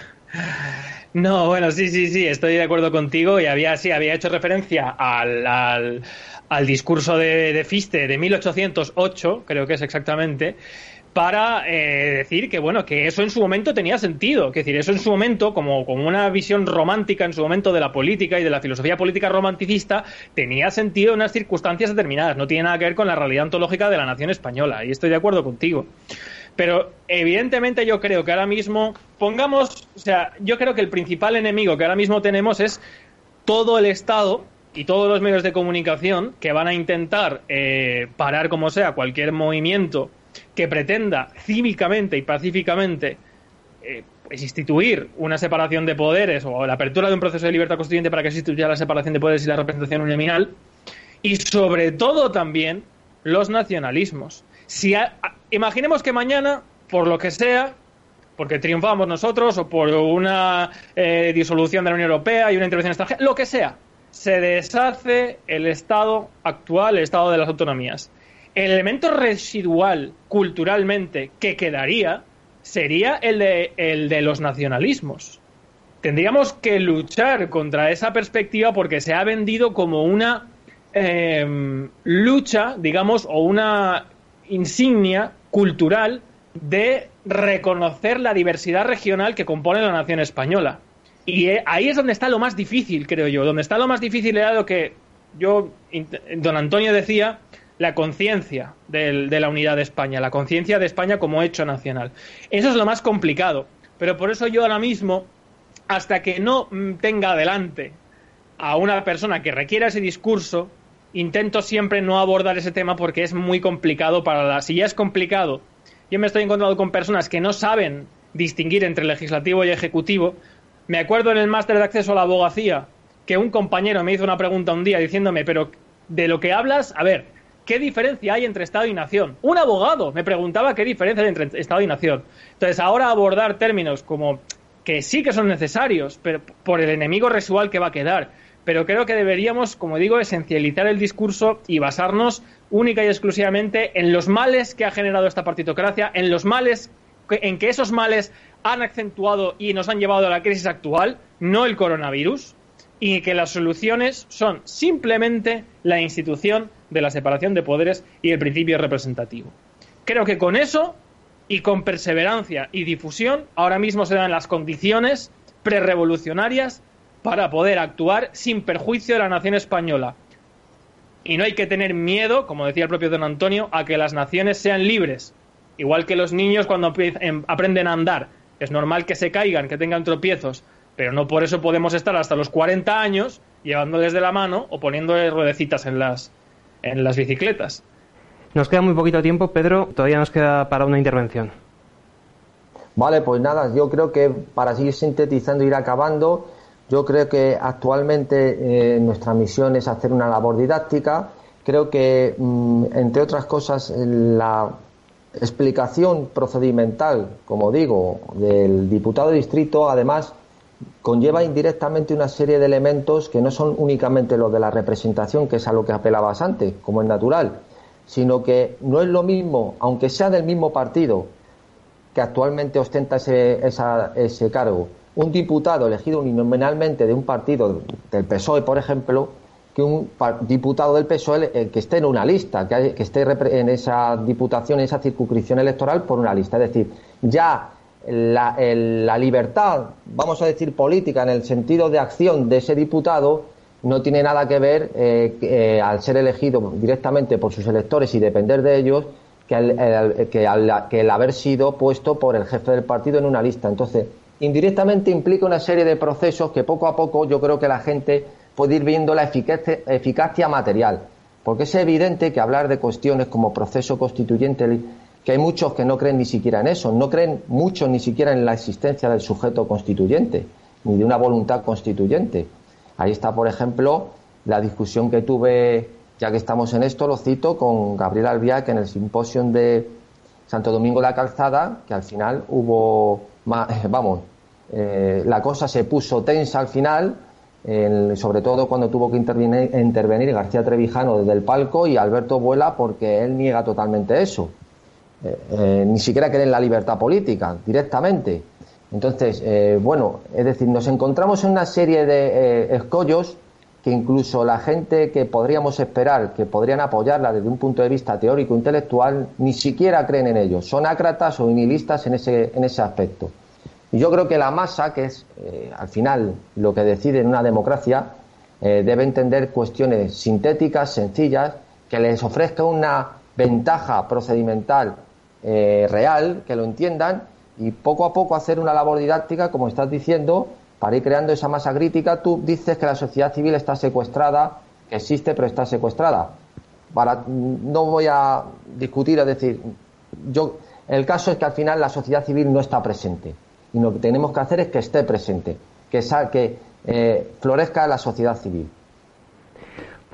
No, bueno, sí, sí, sí, estoy de acuerdo contigo y había, sí, había hecho referencia al al discurso de, de Fichte de 1808, creo que es exactamente, para eh, decir que bueno que eso en su momento tenía sentido, que decir eso en su momento como, como una visión romántica en su momento de la política y de la filosofía política romanticista tenía sentido en unas circunstancias determinadas, no tiene nada que ver con la realidad ontológica de la nación española y estoy de acuerdo contigo. Pero evidentemente yo creo que ahora mismo pongamos, o sea, yo creo que el principal enemigo que ahora mismo tenemos es todo el Estado y todos los medios de comunicación que van a intentar eh, parar como sea cualquier movimiento que pretenda cívicamente y pacíficamente eh, pues instituir una separación de poderes o la apertura de un proceso de libertad constituyente para que se instituya la separación de poderes y la representación uninominal y sobre todo también los nacionalismos. Si imaginemos que mañana, por lo que sea, porque triunfamos nosotros o por una eh, disolución de la Unión Europea y una intervención extranjera, lo que sea, se deshace el Estado actual, el Estado de las autonomías. El elemento residual culturalmente que quedaría sería el de, los nacionalismos. Tendríamos que luchar contra esa perspectiva porque se ha vendido como una em, lucha, digamos, o una insignia cultural de reconocer la diversidad regional que compone la nación española. Y eh, ahí es donde está lo más difícil, creo yo. Donde está lo más difícil era lo que yo, don Antonio decía, la conciencia de la unidad de España, la conciencia de España como hecho nacional. Eso es lo más complicado. Pero por eso yo ahora mismo, hasta que no mm, tenga adelante a una persona que requiera ese discurso, intento siempre no abordar ese tema porque es muy complicado para la... Si ya es complicado, yo me estoy encontrando con personas que no saben distinguir entre legislativo y ejecutivo, me acuerdo en el máster de acceso a la abogacía que un compañero me hizo una pregunta un día diciéndome, pero de lo que hablas, a ver, ¿qué diferencia hay entre Estado y nación? Un abogado me preguntaba qué diferencia hay entre Estado y nación. Entonces, ahora abordar términos como que sí que son necesarios, pero por el enemigo residual que va a quedar. Pero creo que deberíamos, como digo, esencializar el discurso y basarnos única y exclusivamente en los males que ha generado esta partitocracia, en los males, en que esos males han acentuado y nos han llevado a la crisis actual, no el coronavirus, y que las soluciones son simplemente la institución de la separación de poderes y el principio representativo. Creo que con eso y con perseverancia y difusión ahora mismo se dan las condiciones prerevolucionarias para poder actuar sin perjuicio de la nación española. Y no hay que tener miedo, como decía el propio don Antonio, a que las naciones sean libres, igual que los niños cuando em, aprenden a andar es normal que se caigan, que tengan tropiezos, pero no por eso podemos estar hasta los 40 años llevándoles de la mano o poniéndoles ruedecitas en las, en las bicicletas. Nos queda muy poquito tiempo, Pedro, todavía nos queda para una intervención. Vale, pues nada, yo creo que para seguir sintetizando, ir acabando, yo creo que actualmente eh, nuestra misión es hacer una labor didáctica. Creo que, mm, entre otras cosas, la explicación procedimental, como digo, del diputado de distrito, además, conlleva indirectamente una serie de elementos que no son únicamente los de la representación, que es a lo que apelabas antes, como es natural, sino que no es lo mismo, aunque sea del mismo partido que actualmente ostenta ese, ese cargo, un diputado elegido uninominalmente de un partido del PSOE, por ejemplo, que un diputado del PSOE eh, que esté en una lista, que, esté en esa diputación, en esa circunscripción electoral por una lista. Es decir, ya la, libertad, vamos a decir política, en el sentido de acción de ese diputado, no tiene nada que ver eh, eh, al ser elegido directamente por sus electores y depender de ellos que, el, que, que el haber sido puesto por el jefe del partido en una lista. Entonces, indirectamente implica una serie de procesos que poco a poco yo creo que la gente puede ir viendo la eficacia, material. Porque es evidente que hablar de cuestiones como proceso constituyente, que hay muchos que no creen ni siquiera en eso, no creen muchos ni siquiera en la existencia del sujeto constituyente, ni de una voluntad constituyente. Ahí está, por ejemplo, la discusión que tuve, ya que estamos en esto, lo cito, con Gabriel Albiac en el simposio de Santo Domingo de la Calzada, que al final hubo, [LAUGHS] vamos, eh, la cosa se puso tensa al final, sobre todo cuando tuvo que intervenir, García Trevijano desde el palco y Alberto Vuela porque él niega totalmente eso. Eh, eh, ni siquiera cree en la libertad política directamente. Entonces, eh, bueno, es decir, nos encontramos en una serie de escollos que incluso la gente que podríamos esperar que podrían apoyarla desde un punto de vista teórico intelectual ni siquiera creen en ellos. Son ácratas o nihilistas en ese, en ese aspecto. Yo creo que la masa, que es eh, al final lo que decide en una democracia, eh, debe entender cuestiones sintéticas, sencillas, que les ofrezca una ventaja procedimental eh, real, que lo entiendan y poco a poco hacer una labor didáctica, como estás diciendo, para ir creando esa masa crítica. Tú dices que la sociedad civil está secuestrada, que existe pero está secuestrada. No voy a discutir, es decir, yo, el caso es que al final la sociedad civil no está presente y lo que tenemos que hacer es que esté presente, que, que eh, florezca la sociedad civil.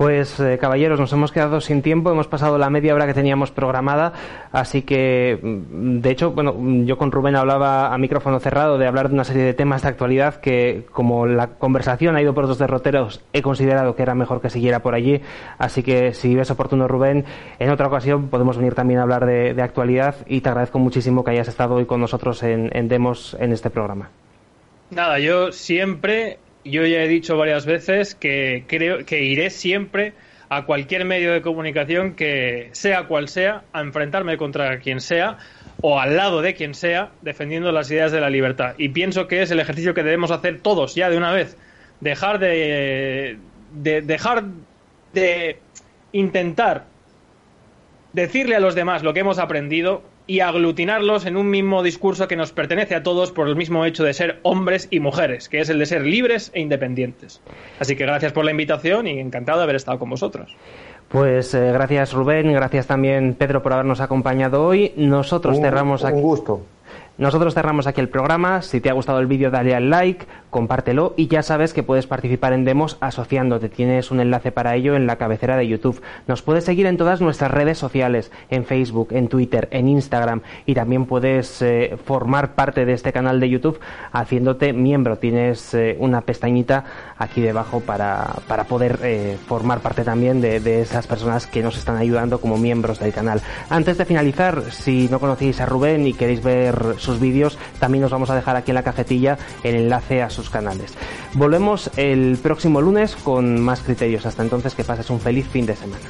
Pues eh, caballeros, nos hemos quedado sin tiempo, hemos pasado la media hora que teníamos programada, así que, mm, de hecho, bueno, yo con Rubén hablaba a micrófono cerrado de hablar de una serie de temas de actualidad que, como la conversación ha ido por dos derroteros, he considerado que era mejor que siguiera por allí, así que si ves oportuno, Rubén, en otra ocasión podemos venir también a hablar de, actualidad y te agradezco muchísimo que hayas estado hoy con nosotros en Demos en este programa. Nada, yo siempre yo ya he dicho varias veces que creo que iré siempre a cualquier medio de comunicación que sea cual sea, a enfrentarme contra quien sea o al lado de quien sea, defendiendo las ideas de la libertad. Y pienso que es el ejercicio que debemos hacer todos ya de una vez. Dejar de, de dejar de intentar decirle a los demás lo que hemos aprendido y aglutinarlos en un mismo discurso que nos pertenece a todos por el mismo hecho de ser hombres y mujeres, que es el de ser libres e independientes. Así que gracias por la invitación y encantado de haber estado con vosotros. Pues eh, gracias Rubén, gracias también Pedro por habernos acompañado hoy. Nosotros cerramos aquí. Un gusto. Nosotros cerramos aquí el programa. Si te ha gustado el vídeo, dale al like, compártelo y ya sabes que puedes participar en demos asociándote. Tienes un enlace para ello en la cabecera de YouTube. Nos puedes seguir en todas nuestras redes sociales, en Facebook, en Twitter, en Instagram y también puedes eh, formar parte de este canal de YouTube haciéndote miembro. Tienes eh, una pestañita aquí debajo para, poder eh, formar parte también de, de esas personas que nos están ayudando como miembros del canal. Antes de finalizar, si no conocéis a Rubén y queréis ver su vídeos, también os vamos a dejar aquí en la cajetilla el enlace a canales. Volvemos el próximo lunes con más criterios. Hasta entonces, que pases un feliz fin de semana.